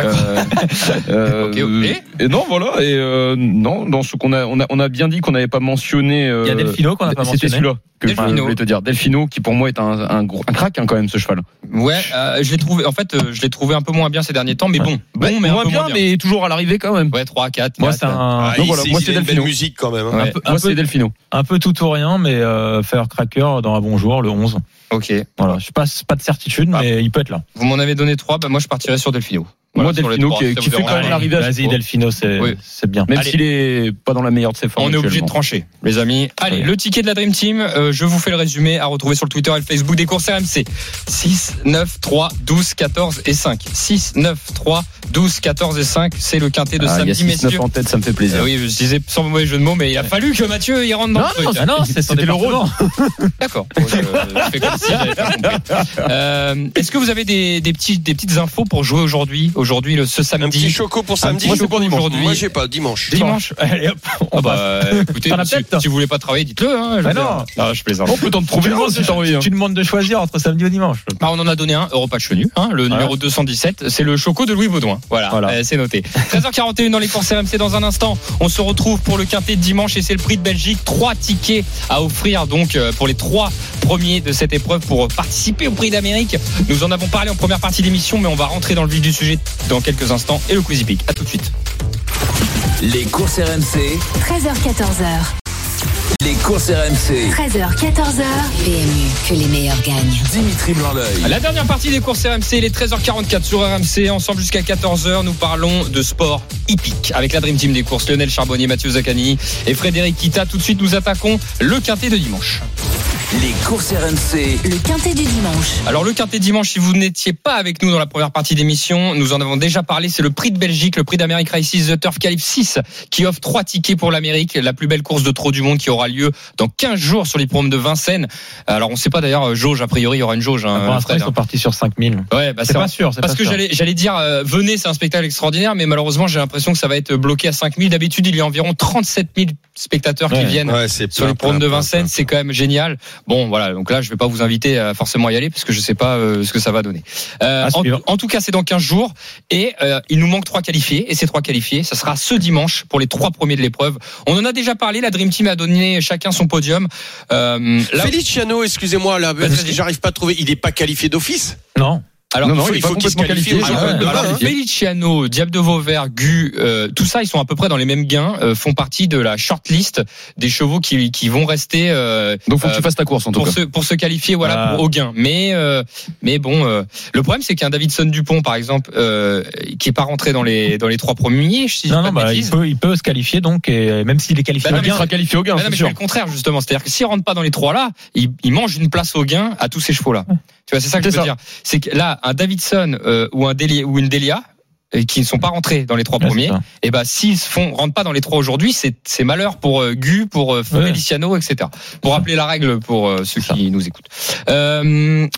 Speaker 8: Euh, euh,
Speaker 4: Ok, ok.
Speaker 8: Et non, voilà. Et euh, non, dans ce qu'on a, on a, on a bien dit qu'on n'avait pas mentionné. euh,
Speaker 5: Il y a Delfino qu'on n'a pas
Speaker 8: C'était
Speaker 5: mentionné.
Speaker 8: celui-là que je
Speaker 4: Delfino.
Speaker 8: voulais te dire. Delfino, qui pour moi est un, un, gros, un crack hein, quand même ce cheval.
Speaker 4: Ouais, euh, je l'ai trouvé. En fait, euh, je l'ai trouvé un peu moins bien ces derniers temps, mais bon, bon,
Speaker 8: Ouais,
Speaker 4: mais un
Speaker 8: moins
Speaker 4: peu
Speaker 8: bien,
Speaker 4: moins bien.
Speaker 8: mais toujours à l'arrivée quand même.
Speaker 4: Ouais, 3, 4,
Speaker 5: Moi, c'est un,
Speaker 6: Ah,
Speaker 8: Donc voilà, moi, c'est Delfino.
Speaker 6: musique quand même. hein.
Speaker 4: Ouais.
Speaker 5: un peu,
Speaker 8: Moi, c'est Delfino.
Speaker 5: un peu tout ou rien, mais euh, Firecracker dans un bon joueur, le 11.
Speaker 4: Ok.
Speaker 5: Voilà, je sais pas, de certitude,
Speaker 4: Ah.
Speaker 5: mais il peut être là.
Speaker 4: Vous m'en avez donné 3, bah moi je partirais sur Delfino.
Speaker 8: Moi, Delfino,
Speaker 4: trois,
Speaker 8: qui- qui fait quand même l'arrivée
Speaker 5: Vas-y. Delfino, c'est
Speaker 4: Oui.
Speaker 5: bien.
Speaker 8: Même s'il est pas dans la meilleure de ses formes.
Speaker 4: On est obligé de trancher, les amis. Allez, le ticket de la Dream Team, euh, je vous fais le résumé à retrouver sur le Twitter et le Facebook des courses RMC. 6, 9, 3, 12, 14 et 5. 6, 9, 3, 12, 14 et 5. C'est le quintet de
Speaker 8: Ah, il y a
Speaker 4: samedi,
Speaker 8: 6-9
Speaker 4: messieurs.
Speaker 8: en tête, ça me fait
Speaker 4: Euh,
Speaker 8: plaisir.
Speaker 4: oui, je disais sans mauvais jeu de mots, mais il a fallu que Mathieu y rentre dans
Speaker 5: Non,
Speaker 4: le
Speaker 5: non,
Speaker 4: truc.
Speaker 5: non, c'est son
Speaker 8: C'était le rôle.
Speaker 4: D'accord. Bon, je, je fais comme si j'avais pas compris. Euh, Est-ce que vous avez des, des, petits, des petites infos pour jouer aujourd'hui, aujourd'hui, le- ce
Speaker 6: Un petit
Speaker 4: samedi
Speaker 6: choco pour
Speaker 4: Un
Speaker 6: samedi.
Speaker 4: petit choco aujourd'hui.
Speaker 6: Moi j'ai pas dimanche.
Speaker 4: Dimanche.
Speaker 5: Allez, hop, on
Speaker 4: Ah bah, écoutez, si,
Speaker 5: peut-être
Speaker 4: si vous voulez pas travailler, dites-le. Hein,
Speaker 5: Bah non.
Speaker 4: Non, je plaisante.
Speaker 8: On peut t'en trouver
Speaker 5: Tu
Speaker 8: un
Speaker 5: demandes-
Speaker 8: si t'as hein.
Speaker 5: Tu demandes de choisir entre samedi ou dimanche.
Speaker 4: Ah, on en a donné un, Europa de Chenu, hein, le numéro 217, c'est le choco de Louis Baudouin. Voilà,
Speaker 5: Voilà.
Speaker 4: Euh, c'est noté. 13h41 dans les courses RMC dans un instant. On se retrouve pour le quintet de dimanche et c'est le prix de Belgique. Trois tickets à offrir donc euh, pour les trois premiers de cette épreuve pour participer au prix d'Amérique. Nous en avons parlé en première partie d'émission, mais on va rentrer dans le vif du sujet dans quelques instants et le Quizy Peak. À tout de suite.
Speaker 2: Les courses RMC,
Speaker 3: 13h14h.
Speaker 2: les courses RMC.
Speaker 3: 13h, 14h. PMU, que les meilleurs gagnent.
Speaker 2: Dimitri Blanc-L'œil.
Speaker 4: La dernière partie des courses RMC, il est 13h44 sur RMC. Ensemble jusqu'à 14h, nous parlons de sport hippique avec la Dream Team des courses, Lionel Charbonnier, Mathieu Zaccani et Frédéric Kita. Tout de suite, nous attaquons le quintet de dimanche.
Speaker 2: Les courses RMC,
Speaker 3: Le quintet du dimanche.
Speaker 4: Alors le quintet dimanche, si vous n'étiez pas avec nous dans la première partie d'émission, nous en avons déjà parlé, c'est le prix de Belgique, le prix d'Amérique Races The Turf Calif 6 qui offre trois tickets pour l'Amérique, la plus belle course de trot du monde qui aura lieu dans 15 jours sur l'hippodrome de Vincennes. Alors on ne sait pas d'ailleurs, jauge, a priori il y aura une jauge. hein,
Speaker 5: Pour l'instant,
Speaker 4: Fred,
Speaker 5: ils sont partis sur 5000.
Speaker 4: hein. Ouais, bah,
Speaker 5: C'est pas sûr,
Speaker 4: Parce
Speaker 5: pas
Speaker 4: que j'allais, dire, euh, venez, c'est un spectacle extraordinaire, mais malheureusement, j'ai l'impression que ça va être bloqué à 5000. D'habitude, il y a environ 37 000 spectateurs qui viennent
Speaker 6: Ouais,
Speaker 4: sur les programmes de Vincennes. C'est quand même génial. Bon, voilà. Donc là, je vais pas vous inviter à forcément y aller parce que je sais pas euh, ce que ça va donner. Euh,
Speaker 5: À
Speaker 4: en, tout cas, c'est dans 15 jours et euh, il nous manque trois qualifiés. Et ces trois qualifiés, ça sera ce dimanche pour les trois premiers de l'épreuve. On en a déjà parlé. La Dream Team a donné chacun son podium. Euh, là,
Speaker 6: Feliciano, excusez-moi, là, j'arrive pas à trouver. Il n'est pas qualifié d'office?
Speaker 5: Non.
Speaker 4: Alors,
Speaker 8: Non, non,
Speaker 6: il faut
Speaker 8: pas
Speaker 6: qu'il se
Speaker 8: complètement
Speaker 6: qualifie
Speaker 8: qualifié.
Speaker 6: aux Jeux
Speaker 5: Ah
Speaker 6: hein.
Speaker 4: Feliciano, Diable de Vauvert, Gu, euh, tout ça, ils sont à peu près dans les mêmes gains, euh, font partie de la shortlist des chevaux qui, qui vont rester euh,
Speaker 8: Donc faut que
Speaker 4: Euh,
Speaker 8: tu fasses ta course en tout
Speaker 4: pour
Speaker 8: cas.
Speaker 4: se, pour se qualifier voilà
Speaker 5: Ah.
Speaker 4: pour, au gain. Mais euh, mais bon, euh, le problème c'est qu'un Davidson Dupont par exemple euh, qui est pas rentré dans les dans les trois premiers, si
Speaker 5: Non, non, bah, il peut, il peut se qualifier donc, et même s'il est qualifié
Speaker 4: Bah
Speaker 5: au gain,
Speaker 8: Il sera qualifié au gain,
Speaker 4: Bah non, mais
Speaker 8: sûr.
Speaker 4: le contraire justement, c'est-à-dire que s'il rentre pas dans les trois là, il, il mange une place au gain à tous ces chevaux là. Tu vois, c'est ça que je veux dire. C'est que là, un Davidson euh, ou un Delia, ou une Delia euh, qui ne sont pas rentrés dans les trois
Speaker 5: Ouais,
Speaker 4: premiers, et ben s'ils se font rentrent pas dans les trois aujourd'hui, c'est malheur pour euh, Gu, pour euh,
Speaker 5: Ouais.
Speaker 4: Feliciano, etc. Pour rappeler la règle pour euh, ceux qui nous écoutent.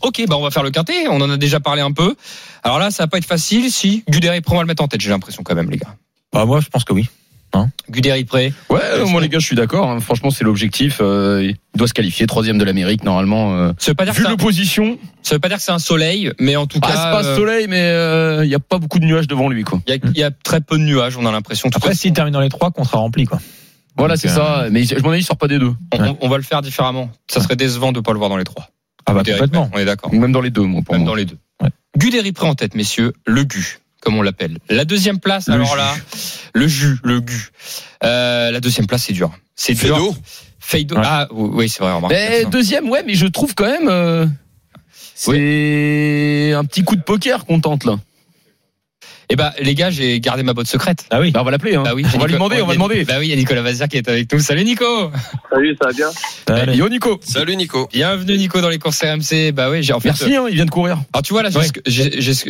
Speaker 4: Ok, bah on va faire le quintet. On en a déjà parlé un peu. Alors là, ça va pas être facile. Si Guderi, prends, on va le mettre en tête. J'ai l'impression quand même, les gars.
Speaker 5: Bah, moi, je pense que oui.
Speaker 4: Guderi prêt
Speaker 8: Ouais, euh, moi les gars, je suis d'accord. hein. Franchement, c'est l'objectif. Euh, il doit se qualifier troisième de l'Amérique normalement. euh.
Speaker 4: Ça veut pas dire
Speaker 8: Vu
Speaker 4: un-
Speaker 8: l'opposition,
Speaker 4: ça veut pas dire que c'est un soleil, mais en tout
Speaker 8: ah,
Speaker 4: cas,
Speaker 8: c'est pas
Speaker 4: euh,
Speaker 8: soleil, mais euh, il y a pas beaucoup de nuages devant lui, quoi.
Speaker 4: il y, a- il y a très peu de nuages, on a l'impression. Tout
Speaker 5: Après, s'il termine dans les trois, contrat rempli, quoi.
Speaker 8: Voilà, c'est
Speaker 5: euh,
Speaker 8: ça. Mais je m'en ai, il sort pas des deux.
Speaker 4: on, on- on va le faire différemment. Ça serait décevant de pas le voir dans les trois.
Speaker 5: Ah bah complètement.
Speaker 4: On est d'accord.
Speaker 8: Même dans les deux, moi, pour
Speaker 4: Même
Speaker 8: moi.
Speaker 4: dans les deux.
Speaker 5: Ouais.
Speaker 4: Guderi prêt en tête, messieurs. Le Gu, comme on l'appelle. La deuxième place,
Speaker 8: Le
Speaker 4: alors
Speaker 8: jus.
Speaker 4: là, le jus, le Gu. Euh, la deuxième place, c'est dur. C'est dur. Feido.
Speaker 5: Ouais.
Speaker 4: Ah oui, c'est vrai. remarque.
Speaker 8: Mais deuxième, ouais, mais je trouve quand même. euh, c'est un petit coup de poker qu'on tente là.
Speaker 4: Eh ben, les gars, j'ai gardé ma botte secrète.
Speaker 5: Ah oui.
Speaker 8: Bah, on va l'appeler. Hein.
Speaker 4: Bah oui,
Speaker 8: on va lui demander, on va
Speaker 4: il y a-
Speaker 8: demander.
Speaker 4: Bah oui, il y a Nicolas Vazir qui est avec nous. Salut Nico.
Speaker 13: Salut, ça va bien
Speaker 5: Allez.
Speaker 8: Yo Nico.
Speaker 6: Salut Nico.
Speaker 4: Bienvenue Nico dans les courses RMC. Bah oui, j'ai en fait.
Speaker 8: Merci, hein, il vient de courir.
Speaker 4: Alors tu vois là, j'ai-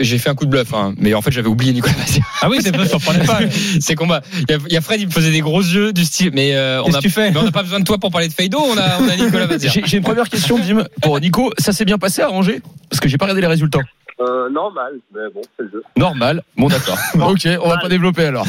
Speaker 5: Ouais.
Speaker 4: fait un coup de bluff, hein, mais en fait j'avais oublié Nicolas Vazir.
Speaker 5: Ah oui, c'est pas, surprenez pas.
Speaker 4: C'est combat. Il y, a, il y a Fred, il me faisait des gros yeux du style, mais euh, on
Speaker 5: Qu'est-ce
Speaker 4: a,
Speaker 5: que tu fais?
Speaker 4: mais on n'a pas besoin de toi pour parler de Feido. On a, on a Nicolas Vazir.
Speaker 8: J'ai une première question, Dim. Pour Nico, ça s'est bien passé à Angers? Parce que j'ai pas regardé les résultats.
Speaker 13: Euh, Normal, mais bon, c'est le jeu.
Speaker 8: Normal. Bon, d'accord. ok, on va pas développer alors.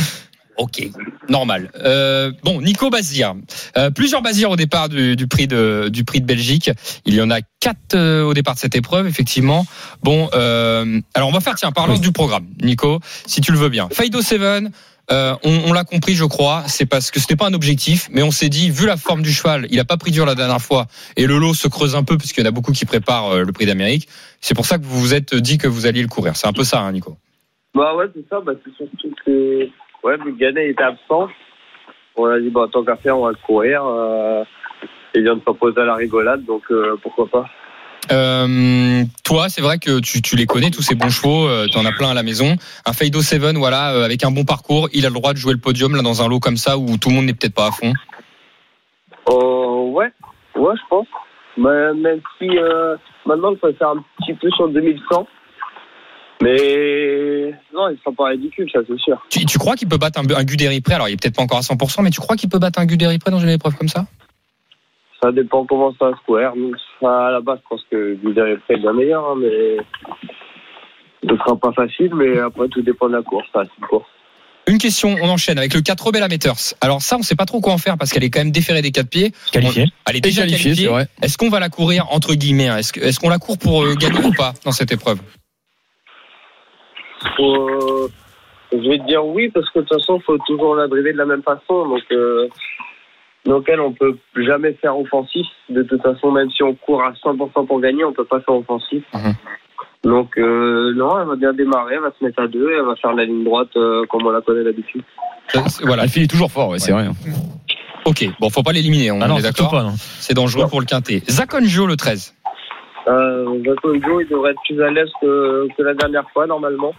Speaker 4: Ok, normal. Euh, bon, Nico Bazir. Euh, plusieurs Bazir au départ du, du prix de du prix de Belgique. Il y en a quatre euh, au départ de cette épreuve, effectivement. Bon, euh, alors on va faire tiens, parlons du programme, Nico, si tu le veux bien. Faido Seven. Euh, on l'a compris, je crois. C'est parce que c'était pas un objectif, mais on s'est dit, vu la forme du cheval, il a pas pris dur la dernière fois, et le lot se creuse un peu puisqu'il y en a beaucoup qui préparent euh, le Prix d'Amérique. C'est pour ça que vous vous êtes dit que vous alliez le courir. C'est un peu ça, hein, Nico.
Speaker 13: Bah ouais, c'est ça, bah c'est surtout que, ouais, Gannet était absent, on a dit, bah, tant qu'à faire, on va le courir. Euh, il vient de proposer à la rigolade, donc euh, pourquoi pas.
Speaker 4: Euh, toi, c'est vrai que tu, tu les connais, tous ces bons chevaux, euh, tu en as plein à la maison. Un Feido Seven, voilà, euh, avec un bon parcours, il a le droit de jouer le podium là dans un lot comme ça où tout le monde n'est peut-être pas à fond.
Speaker 13: Euh, ouais, ouais, je pense. Mais même si euh, maintenant, il faut faire un petit peu sur 2100. Mais non, il sera pas ridicule, ça c'est sûr.
Speaker 4: Tu, tu crois qu'il peut battre un, un Guderi près? Alors, il est peut-être pas encore à 100%, mais tu crois qu'il peut battre un Guderi près dans une épreuve comme ça?
Speaker 13: Ça dépend comment ça va se courir. Nous, ça, à la base, je pense que Guider est bien meilleur, hein, mais ce sera pas facile. Mais après, tout dépend de la course. Ça, c'est une course.
Speaker 4: Une question, on enchaîne avec le 4 Rebel Amateurs. Alors ça, on sait pas trop quoi en faire parce qu'elle est quand même déférée des quatre pieds.
Speaker 5: Qualifié.
Speaker 4: Elle est déjà
Speaker 8: qualifié,
Speaker 4: qualifiée.
Speaker 8: c'est vrai.
Speaker 4: Est-ce qu'on va la courir entre guillemets hein? Est-ce que- est-ce qu'on la court pour euh, gagner ou pas dans cette épreuve?
Speaker 13: Euh, je vais te dire oui, parce que de toute façon, il faut toujours la driver de la même façon. Donc, euh, donc elle, on peut jamais faire offensif. De toute façon, même si on court à 100% pour gagner, on peut pas faire offensif.
Speaker 4: Mhm.
Speaker 13: Donc, euh, non, elle va bien démarrer, elle va se mettre à deux, elle va faire la ligne droite euh, comme on la connaît d'habitude.
Speaker 4: Voilà.
Speaker 8: Elle finit toujours fort, ouais, c'est vrai. hein.
Speaker 4: Ok. Bon, faut pas l'éliminer. On
Speaker 5: Ah non,
Speaker 4: est
Speaker 5: surtout
Speaker 4: d'accord.
Speaker 5: pas, non.
Speaker 4: C'est dangereux pour le quintet. Zakonjo le 13.
Speaker 13: Euh, Zakonjo, il devrait être plus à l'aise que, que la dernière fois, normalement.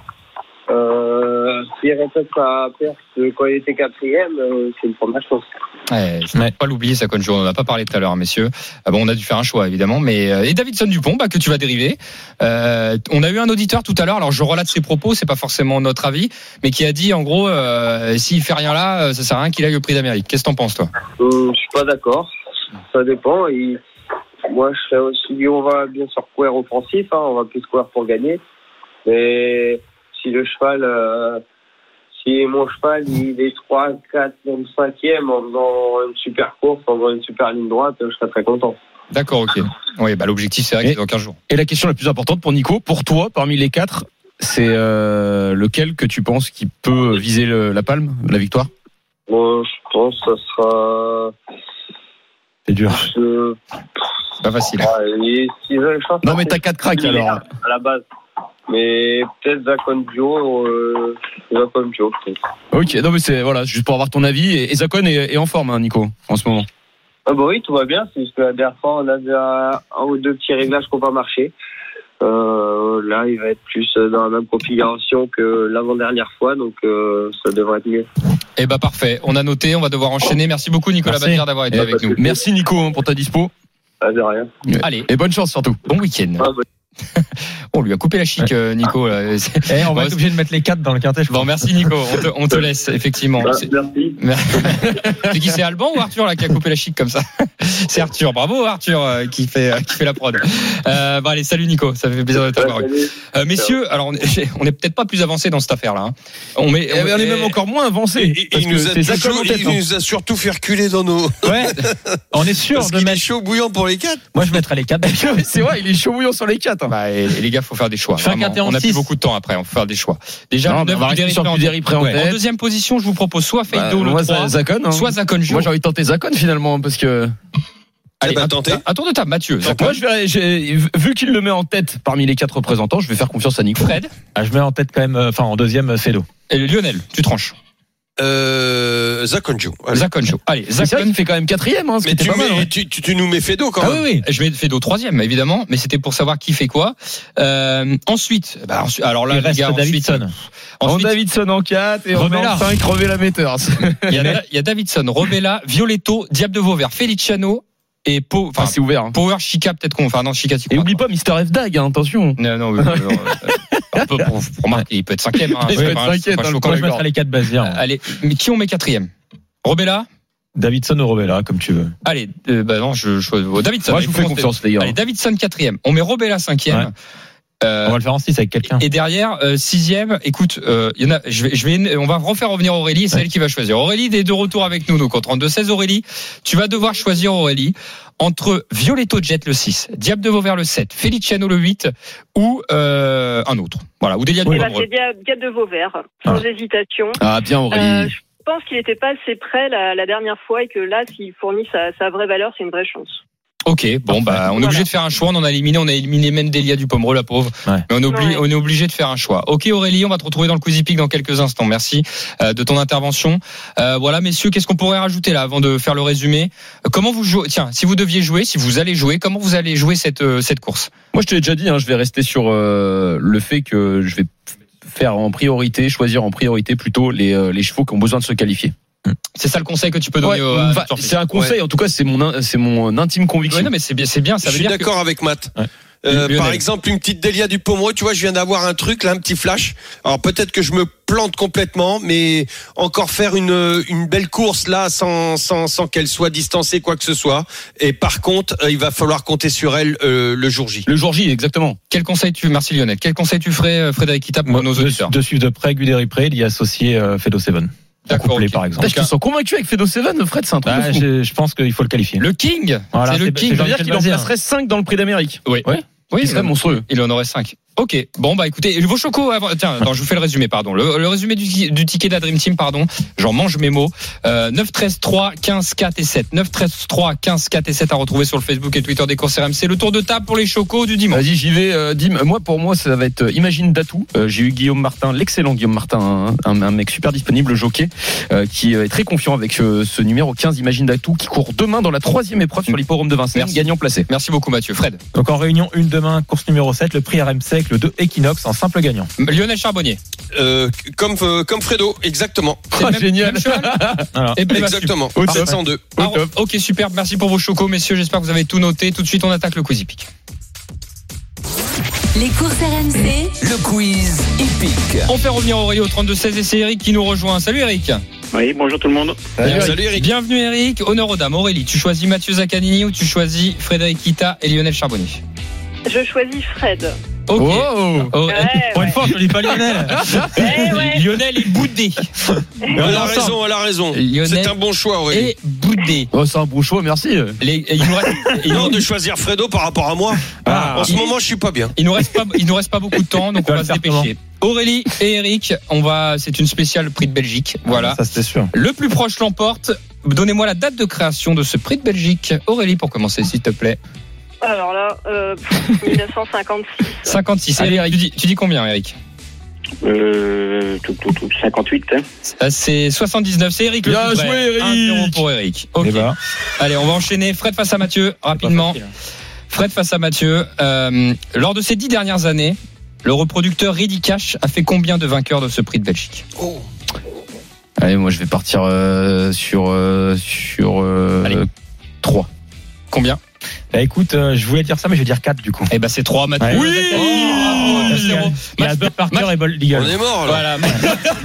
Speaker 13: Euh, S'il répète sa perte quand il était quatrième, euh, c'est une première chose.
Speaker 4: Ouais, je ne pas l'oublier, Zakonjo. On en a pas parlé tout à l'heure, messieurs. Ah bon, on a dû faire un choix, évidemment. Mais euh, et Davidson Dupont, bah, que tu vas dériver. Euh, on a eu un auditeur tout à l'heure. Alors je relate ses propos, c'est pas forcément notre avis, mais qui a dit en gros, euh, s'il fait rien là, ça sert à rien qu'il aille au Prix d'Amérique. Qu'est-ce que t'en penses, toi?
Speaker 13: Euh, je suis pas d'accord. Ça dépend. Moi, je serais aussi. On va bien sûr courir offensif. Hein, on va plus courir pour gagner. Mais si le cheval, euh, si mon cheval il est 3, 4, même 5e en faisant une super course, en faisant une super ligne droite, je serais très content.
Speaker 4: D'accord, ok. Oui, bah l'objectif c'est vrai que dans 15 jours.
Speaker 8: Et la question la plus importante pour Nico, pour toi, parmi les quatre, c'est euh, lequel que tu penses qui peut viser le- la palme, la victoire?
Speaker 13: Moi, je pense que ça sera.
Speaker 5: C'est dur.
Speaker 13: Je...
Speaker 4: C'est pas facile.
Speaker 13: Ouais, et si je- je pense
Speaker 8: Non, mais t'as quatre cracks alors.
Speaker 13: À la base. Mais peut-être Zakonjo, euh, Zakonjo, peut-être.
Speaker 8: Ok, non mais c'est voilà, juste pour avoir ton avis. Et, et Zakon est, est en forme, hein, Nico, en ce moment.
Speaker 13: Ah bah oui, tout va bien. C'est juste que la dernière fois, on avait un, un ou deux petits réglages qui n'ont pas marché. Euh, là, il va être plus dans la même configuration que l'avant-dernière fois, donc euh, ça devrait être mieux.
Speaker 4: Eh bah parfait. On a noté, on va devoir enchaîner. Merci beaucoup Nicolas. Bazir d'avoir été
Speaker 8: Et
Speaker 4: avec nous.
Speaker 8: Merci Nico hein, pour ta dispo.
Speaker 13: Ah, de rien.
Speaker 4: Allez,
Speaker 8: Et bonne chance surtout.
Speaker 4: bon week-end.
Speaker 13: Ah, bah,
Speaker 4: On lui a coupé la chic, euh, Nico.
Speaker 5: Eh, on va
Speaker 4: Bon,
Speaker 5: être obligé de mettre les 4 dans le je
Speaker 4: Bon, merci Nico. On te, on te laisse, effectivement.
Speaker 13: Bah, merci.
Speaker 4: C'est qui c'est Alban ou Arthur là qui a coupé la chic comme ça C'est Arthur. Bravo Arthur euh, qui fait euh, qui fait la prod. Euh, bon allez, salut Nico, ça fait plaisir de t'avoir.
Speaker 13: Ouais.
Speaker 4: Euh, messieurs, alors on est, on est peut-être pas plus avancé dans cette affaire là. On met
Speaker 8: Eh ben, on est même encore moins avancé.
Speaker 6: Il, nous a
Speaker 8: c'est Zacon
Speaker 6: toujours-
Speaker 8: en tête,
Speaker 6: il
Speaker 8: hein.
Speaker 6: nous a surtout fait reculer dans nos.
Speaker 5: Ouais. On est sûr
Speaker 6: Parce
Speaker 5: de
Speaker 6: qu'il est
Speaker 5: mettre.
Speaker 6: chaud bouillant pour les quatre.
Speaker 5: Moi, je mettrais les 4.
Speaker 8: C'est vrai, il est chaud bouillant sur les 4.
Speaker 4: Bah, et, et les gars, faut faire des choix. Vraiment. on a plus beaucoup de temps après, on faut faire des choix. Déjà,
Speaker 8: Non,
Speaker 4: le
Speaker 8: on va sur
Speaker 4: en
Speaker 8: en
Speaker 4: tête.
Speaker 8: tête.
Speaker 4: En deuxième position, je vous propose soit Feido
Speaker 8: Bah,
Speaker 4: le
Speaker 8: moi,
Speaker 4: 3,
Speaker 8: ça- Zacon. hein.
Speaker 4: soit Zacon Joe.
Speaker 8: Moi, j'ai envie de tenter Zacon finalement, parce que.
Speaker 4: Allez,
Speaker 6: Eh ben,
Speaker 4: à,
Speaker 6: tentez.
Speaker 4: à tour de table, Mathieu.
Speaker 8: Moi, je vais, j'ai- vu qu'il le met en tête parmi les quatre représentants, je vais faire confiance à Nico.
Speaker 4: Fred
Speaker 5: Ah, je mets en tête quand même, euh, enfin, en deuxième, euh, Fedo.
Speaker 4: et Lionel, tu tranches.
Speaker 6: Euh, Zakonjo.
Speaker 4: Joe. Allez,
Speaker 8: qu'il fait quand même quatrième, hein, ce
Speaker 6: Mais
Speaker 8: était
Speaker 6: tu,
Speaker 8: pas mal.
Speaker 6: mets-
Speaker 8: hein.
Speaker 6: tu, tu, tu nous mets Fedo quand
Speaker 4: Ah
Speaker 6: même.
Speaker 4: oui, oui, je mets Fedo troisième, évidemment, mais c'était pour savoir qui fait quoi. Euh, ensuite, bah, ensuite- alors là,
Speaker 5: Il reste
Speaker 4: gars, ensuite,
Speaker 5: Davidson.
Speaker 8: En
Speaker 4: ensuite,
Speaker 8: Davidson en 4 et
Speaker 5: Rebella.
Speaker 8: en 5 crever la metteur.
Speaker 4: il y, a, il y a Davidson, Robella, Violetto, Diable de Vauvert, Feliciano et Po, enfin,
Speaker 8: Enfin, c'est ouvert. hein.
Speaker 4: Power Chica, peut-être qu'on, enfin, non, Chica,
Speaker 8: Et oublie pas Mister F Dag, hein, attention.
Speaker 4: Non, non, non, un peu pour, pour il peut être cinquième. Hein,
Speaker 8: Il peut être cinquième, hein.
Speaker 5: Moi, je mettrais les 4 Baziens.
Speaker 4: Allez, mais qui on met quatrième? Robella?
Speaker 5: Davidson ou Robella, comme tu veux.
Speaker 4: Allez, euh, bah non, je, je oh, Davidson.
Speaker 8: Moi, je vous fais confiance, les gars.
Speaker 4: Allez, Davidson quatrième. On met Robella cinquième.
Speaker 5: Ouais.
Speaker 4: Euh,
Speaker 5: On va le faire en 6 avec quelqu'un.
Speaker 4: Et derrière, euh, sixième, écoute, euh, il y en a, je vais, je vais, on va refaire revenir Aurélie, c'est elle qui va choisir. Aurélie est de retour avec nous, donc au 32-16, Aurélie, tu vas devoir choisir Aurélie entre Violetto Jet le 6, Diable de Vauvert le 7, Feliciano le 8 ou euh, un autre. Voilà, ou Delia
Speaker 12: Eh
Speaker 4: de
Speaker 12: ben,
Speaker 4: Pomereux.
Speaker 12: c'est Dia- Diable de Vauvert, sans hésitation.
Speaker 8: Ah, bien,
Speaker 12: Euh,
Speaker 8: Aurélie.
Speaker 12: je pense qu'il n'était pas assez prêt la, la dernière fois et que là, s'il fournit sa, sa vraie valeur, c'est une vraie chance.
Speaker 4: Ok, bon bah on est obligé de faire un choix. On en a éliminé, on a éliminé même Delia du Pomereux, la pauvre.
Speaker 5: Ouais.
Speaker 4: Mais on est, obligé,
Speaker 12: Ouais.
Speaker 4: on est obligé de faire un choix. Ok Aurélie, on va te retrouver dans le Quizy Peak dans quelques instants. Merci euh, de ton intervention. Euh, voilà messieurs, qu'est-ce qu'on pourrait rajouter là avant de faire le résumé? Euh, Comment vous jouez? Tiens, si vous deviez jouer, si vous allez jouer, comment vous allez jouer cette euh, cette course?
Speaker 8: Moi, je te l'ai déjà dit, hein, je vais rester sur euh, le fait que je vais faire en priorité, choisir en priorité plutôt les, euh, les chevaux qui ont besoin de se qualifier.
Speaker 4: C'est ça le conseil que tu peux donner
Speaker 8: Ouais,
Speaker 4: au-
Speaker 8: c'est un conseil, en tout cas, c'est mon, c'est mon intime conviction.
Speaker 4: Ouais, non mais c'est bien, c'est bien. Ça
Speaker 6: Je
Speaker 4: veut
Speaker 6: suis
Speaker 4: que
Speaker 6: d'accord avec Matt.
Speaker 5: Ouais.
Speaker 6: Euh, par exemple, une petite Delia du Pomereux, tu vois, je viens d'avoir un truc là, un petit flash. Alors peut-être que je me plante complètement, mais encore faire une une belle course là, sans sans sans qu'elle soit distancée quoi que ce soit. Et par contre, euh, il va falloir compter sur elle euh, le jour J.
Speaker 8: Le jour J, exactement.
Speaker 4: quel conseil tu merci Lionel Quel conseil tu ferais euh, Frédéric Kita pour nos
Speaker 5: de,
Speaker 4: auditeurs
Speaker 5: de suivre de près Guderi Pré, il y associer euh, Fedo Seven.
Speaker 4: D'accord,
Speaker 5: couplet,
Speaker 4: ok.
Speaker 5: par exemple.
Speaker 8: Putain, je te sens convaincu avec Fedo Seven, Fred, c'est un truc
Speaker 5: Ah,
Speaker 8: fou.
Speaker 5: je, je pense qu'il faut le qualifier.
Speaker 4: Le King,
Speaker 5: Voilà,
Speaker 4: c'est le
Speaker 5: c'est-
Speaker 4: King.
Speaker 5: c'est
Speaker 8: Ça veut dire
Speaker 5: Jean-Michel
Speaker 8: qu'il en placerait 5 dans le prix d'Amérique.
Speaker 4: Oui.
Speaker 8: Ouais.
Speaker 4: Oui,
Speaker 8: serait
Speaker 4: il-
Speaker 8: monstrueux.
Speaker 4: Il en aurait 5. Ok, bon bah écoutez, vos chocos, avant, tiens, attends, je vous fais le résumé, pardon. Le, le résumé du, du ticket de la Dream Team, pardon, j'en mange mes mots. Euh, 9, 13, 3, 15, 4 et 7. 9, 13, 3, 15, 4 et 7 à retrouver sur le Facebook et Twitter des courses RMC. Le tour de table pour les chocos du dimanche.
Speaker 8: Vas-y, j'y vais. euh, Dim. Moi, pour moi, ça va être euh, Imagine Datou. Euh, J'ai eu Guillaume Martin, l'excellent Guillaume Martin, un, un- un mec super disponible, le jockey, euh, qui euh, est très confiant avec euh, ce numéro 15, Imagine Datou, qui court demain dans la troisième épreuve sur l'hipporome de Vincennes,
Speaker 4: Merci.
Speaker 8: gagnant placé.
Speaker 4: Merci beaucoup Mathieu. Fred.
Speaker 5: Donc en réunion une demain, course numéro 7, le prix RMC avec le 2 Equinox en simple gagnant.
Speaker 4: Lionel Charbonnier.
Speaker 6: Euh, comme euh, comme Fredo, exactement.
Speaker 8: Ah,
Speaker 4: même-
Speaker 8: génial.
Speaker 4: même ben, bah,
Speaker 6: Exactement.
Speaker 8: Au top.
Speaker 6: 702.
Speaker 4: Ok, super. Merci pour vos chocos, messieurs. J'espère que vous avez tout noté. Tout de suite, on attaque le Quizy Peak.
Speaker 3: Les courses RMC,
Speaker 2: Le quiz hippique.
Speaker 4: On fait revenir Aurélie au 32-16 et c'est Eric qui nous rejoint. Salut Eric.
Speaker 13: Oui, bonjour tout le monde.
Speaker 6: Salut, Salut, Eric.
Speaker 4: Bienvenue Eric. Honneur aux dames. Aurélie, tu choisis Mathieu Zaccanini ou tu choisis Frédéric Kita et Lionel Charbonnier?
Speaker 12: Je choisis Fred.
Speaker 4: Ok.
Speaker 8: Oh
Speaker 4: Oh,
Speaker 12: Ouais,
Speaker 5: Pour une
Speaker 12: ouais.
Speaker 5: fois, je dis pas Lionel.
Speaker 12: Ouais.
Speaker 4: Lionel est boudé.
Speaker 6: Elle a raison, elle a raison. C'est un bon choix, Aurélie.
Speaker 4: est boudé.
Speaker 8: Oh, c'est un beau choix, merci.
Speaker 4: Les- il, nous reste, il,
Speaker 6: Non, de choisir Fredo par rapport à moi.
Speaker 5: Ah,
Speaker 6: en ce
Speaker 4: il-
Speaker 6: moment, je suis pas bien.
Speaker 4: il nous reste pas, il nous reste pas beaucoup de temps, donc on va se dépêcher. Aurélie et Eric, on va, c'est une spéciale prix de Belgique. Voilà.
Speaker 5: Ça, c'était sûr.
Speaker 4: Le plus proche l'emporte. Donnez-moi la date de création de ce prix de Belgique. Aurélie, pour commencer, s'il te plaît.
Speaker 12: Alors là, euh, pff, 1956.
Speaker 4: 56. Allez, Eric, tu dis, tu dis combien, Eric
Speaker 13: Euh, tout, tout, tout, 58. Hein.
Speaker 4: Euh, C'est 79. C'est Eric le
Speaker 8: Bien
Speaker 4: plus près.
Speaker 8: joué, Eric.
Speaker 4: 1-0 pour Eric. Ok.
Speaker 5: Eh ben,
Speaker 4: Allez, on va enchaîner. Fred face à Mathieu, rapidement. Fred face à Mathieu. Euh, lors de ces dix dernières années, le reproducteur Ready Cash a fait combien de vainqueurs de ce prix de Belgique
Speaker 6: Oh.
Speaker 8: Allez, moi, je vais partir euh, sur, euh, sur euh,
Speaker 4: Allez.
Speaker 8: 3.
Speaker 4: Combien
Speaker 5: Bah, écoute, euh, je voulais dire ça, mais je vais dire 4 du coup.
Speaker 4: Eh ben, c'est 3 Mathieu.
Speaker 5: Ouais.
Speaker 4: Oui
Speaker 5: Oh, Bud Parker et Eagle.
Speaker 6: On est mort, là.
Speaker 4: Voilà.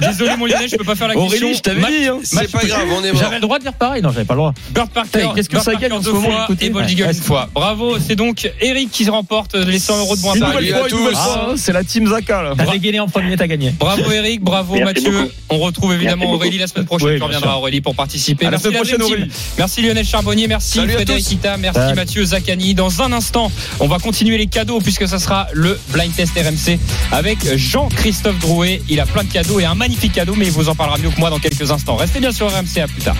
Speaker 4: Désolé, mon Lyonnais, je peux pas faire la
Speaker 8: Aurélie,
Speaker 4: question.
Speaker 8: je t'avais dit, hein.
Speaker 6: C'est pas grave, on est mort.
Speaker 5: J'avais le droit de dire pareil Non, j'avais pas le droit.
Speaker 4: Bird Parker,
Speaker 8: qu'est-ce que
Speaker 4: Bird
Speaker 8: ça gagne en ce moment,
Speaker 4: et. Eagle
Speaker 5: Ouais,
Speaker 4: une fois. Bravo, c'est donc Eric qui remporte les 100 euros de moins
Speaker 8: hein, c'est la team Zaka là.
Speaker 5: T'as dégainé en premier, t'as gagné.
Speaker 4: Bravo Eric, bravo
Speaker 13: Merci
Speaker 4: Mathieu.
Speaker 13: beaucoup.
Speaker 4: On retrouve évidemment Aurélie la semaine prochaine. Tu reviendras. Aurélie pour participer.
Speaker 8: À la
Speaker 4: Merci
Speaker 8: semaine prochaine,
Speaker 4: Dream Team.
Speaker 8: Aurélie.
Speaker 4: Merci Lionel Charbonnier, merci Frédéric. Kita, merci. Mathieu Dans un instant, on va continuer les cadeaux puisque ça sera le blind test RMC avec Jean-Christophe Drouet. Il a plein de cadeaux et un magnifique cadeau, mais il vous en parlera mieux que moi dans quelques instants. Restez bien sur RMC, à plus tard.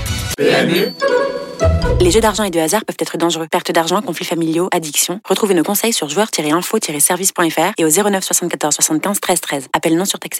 Speaker 1: Les jeux d'argent et de hasard peuvent être dangereux. Perte d'argent, conflits familiaux, addiction. Retrouvez nos conseils sur joueurs-info-service.fr et au 09 74 75 13 13. Appel non surtaxé.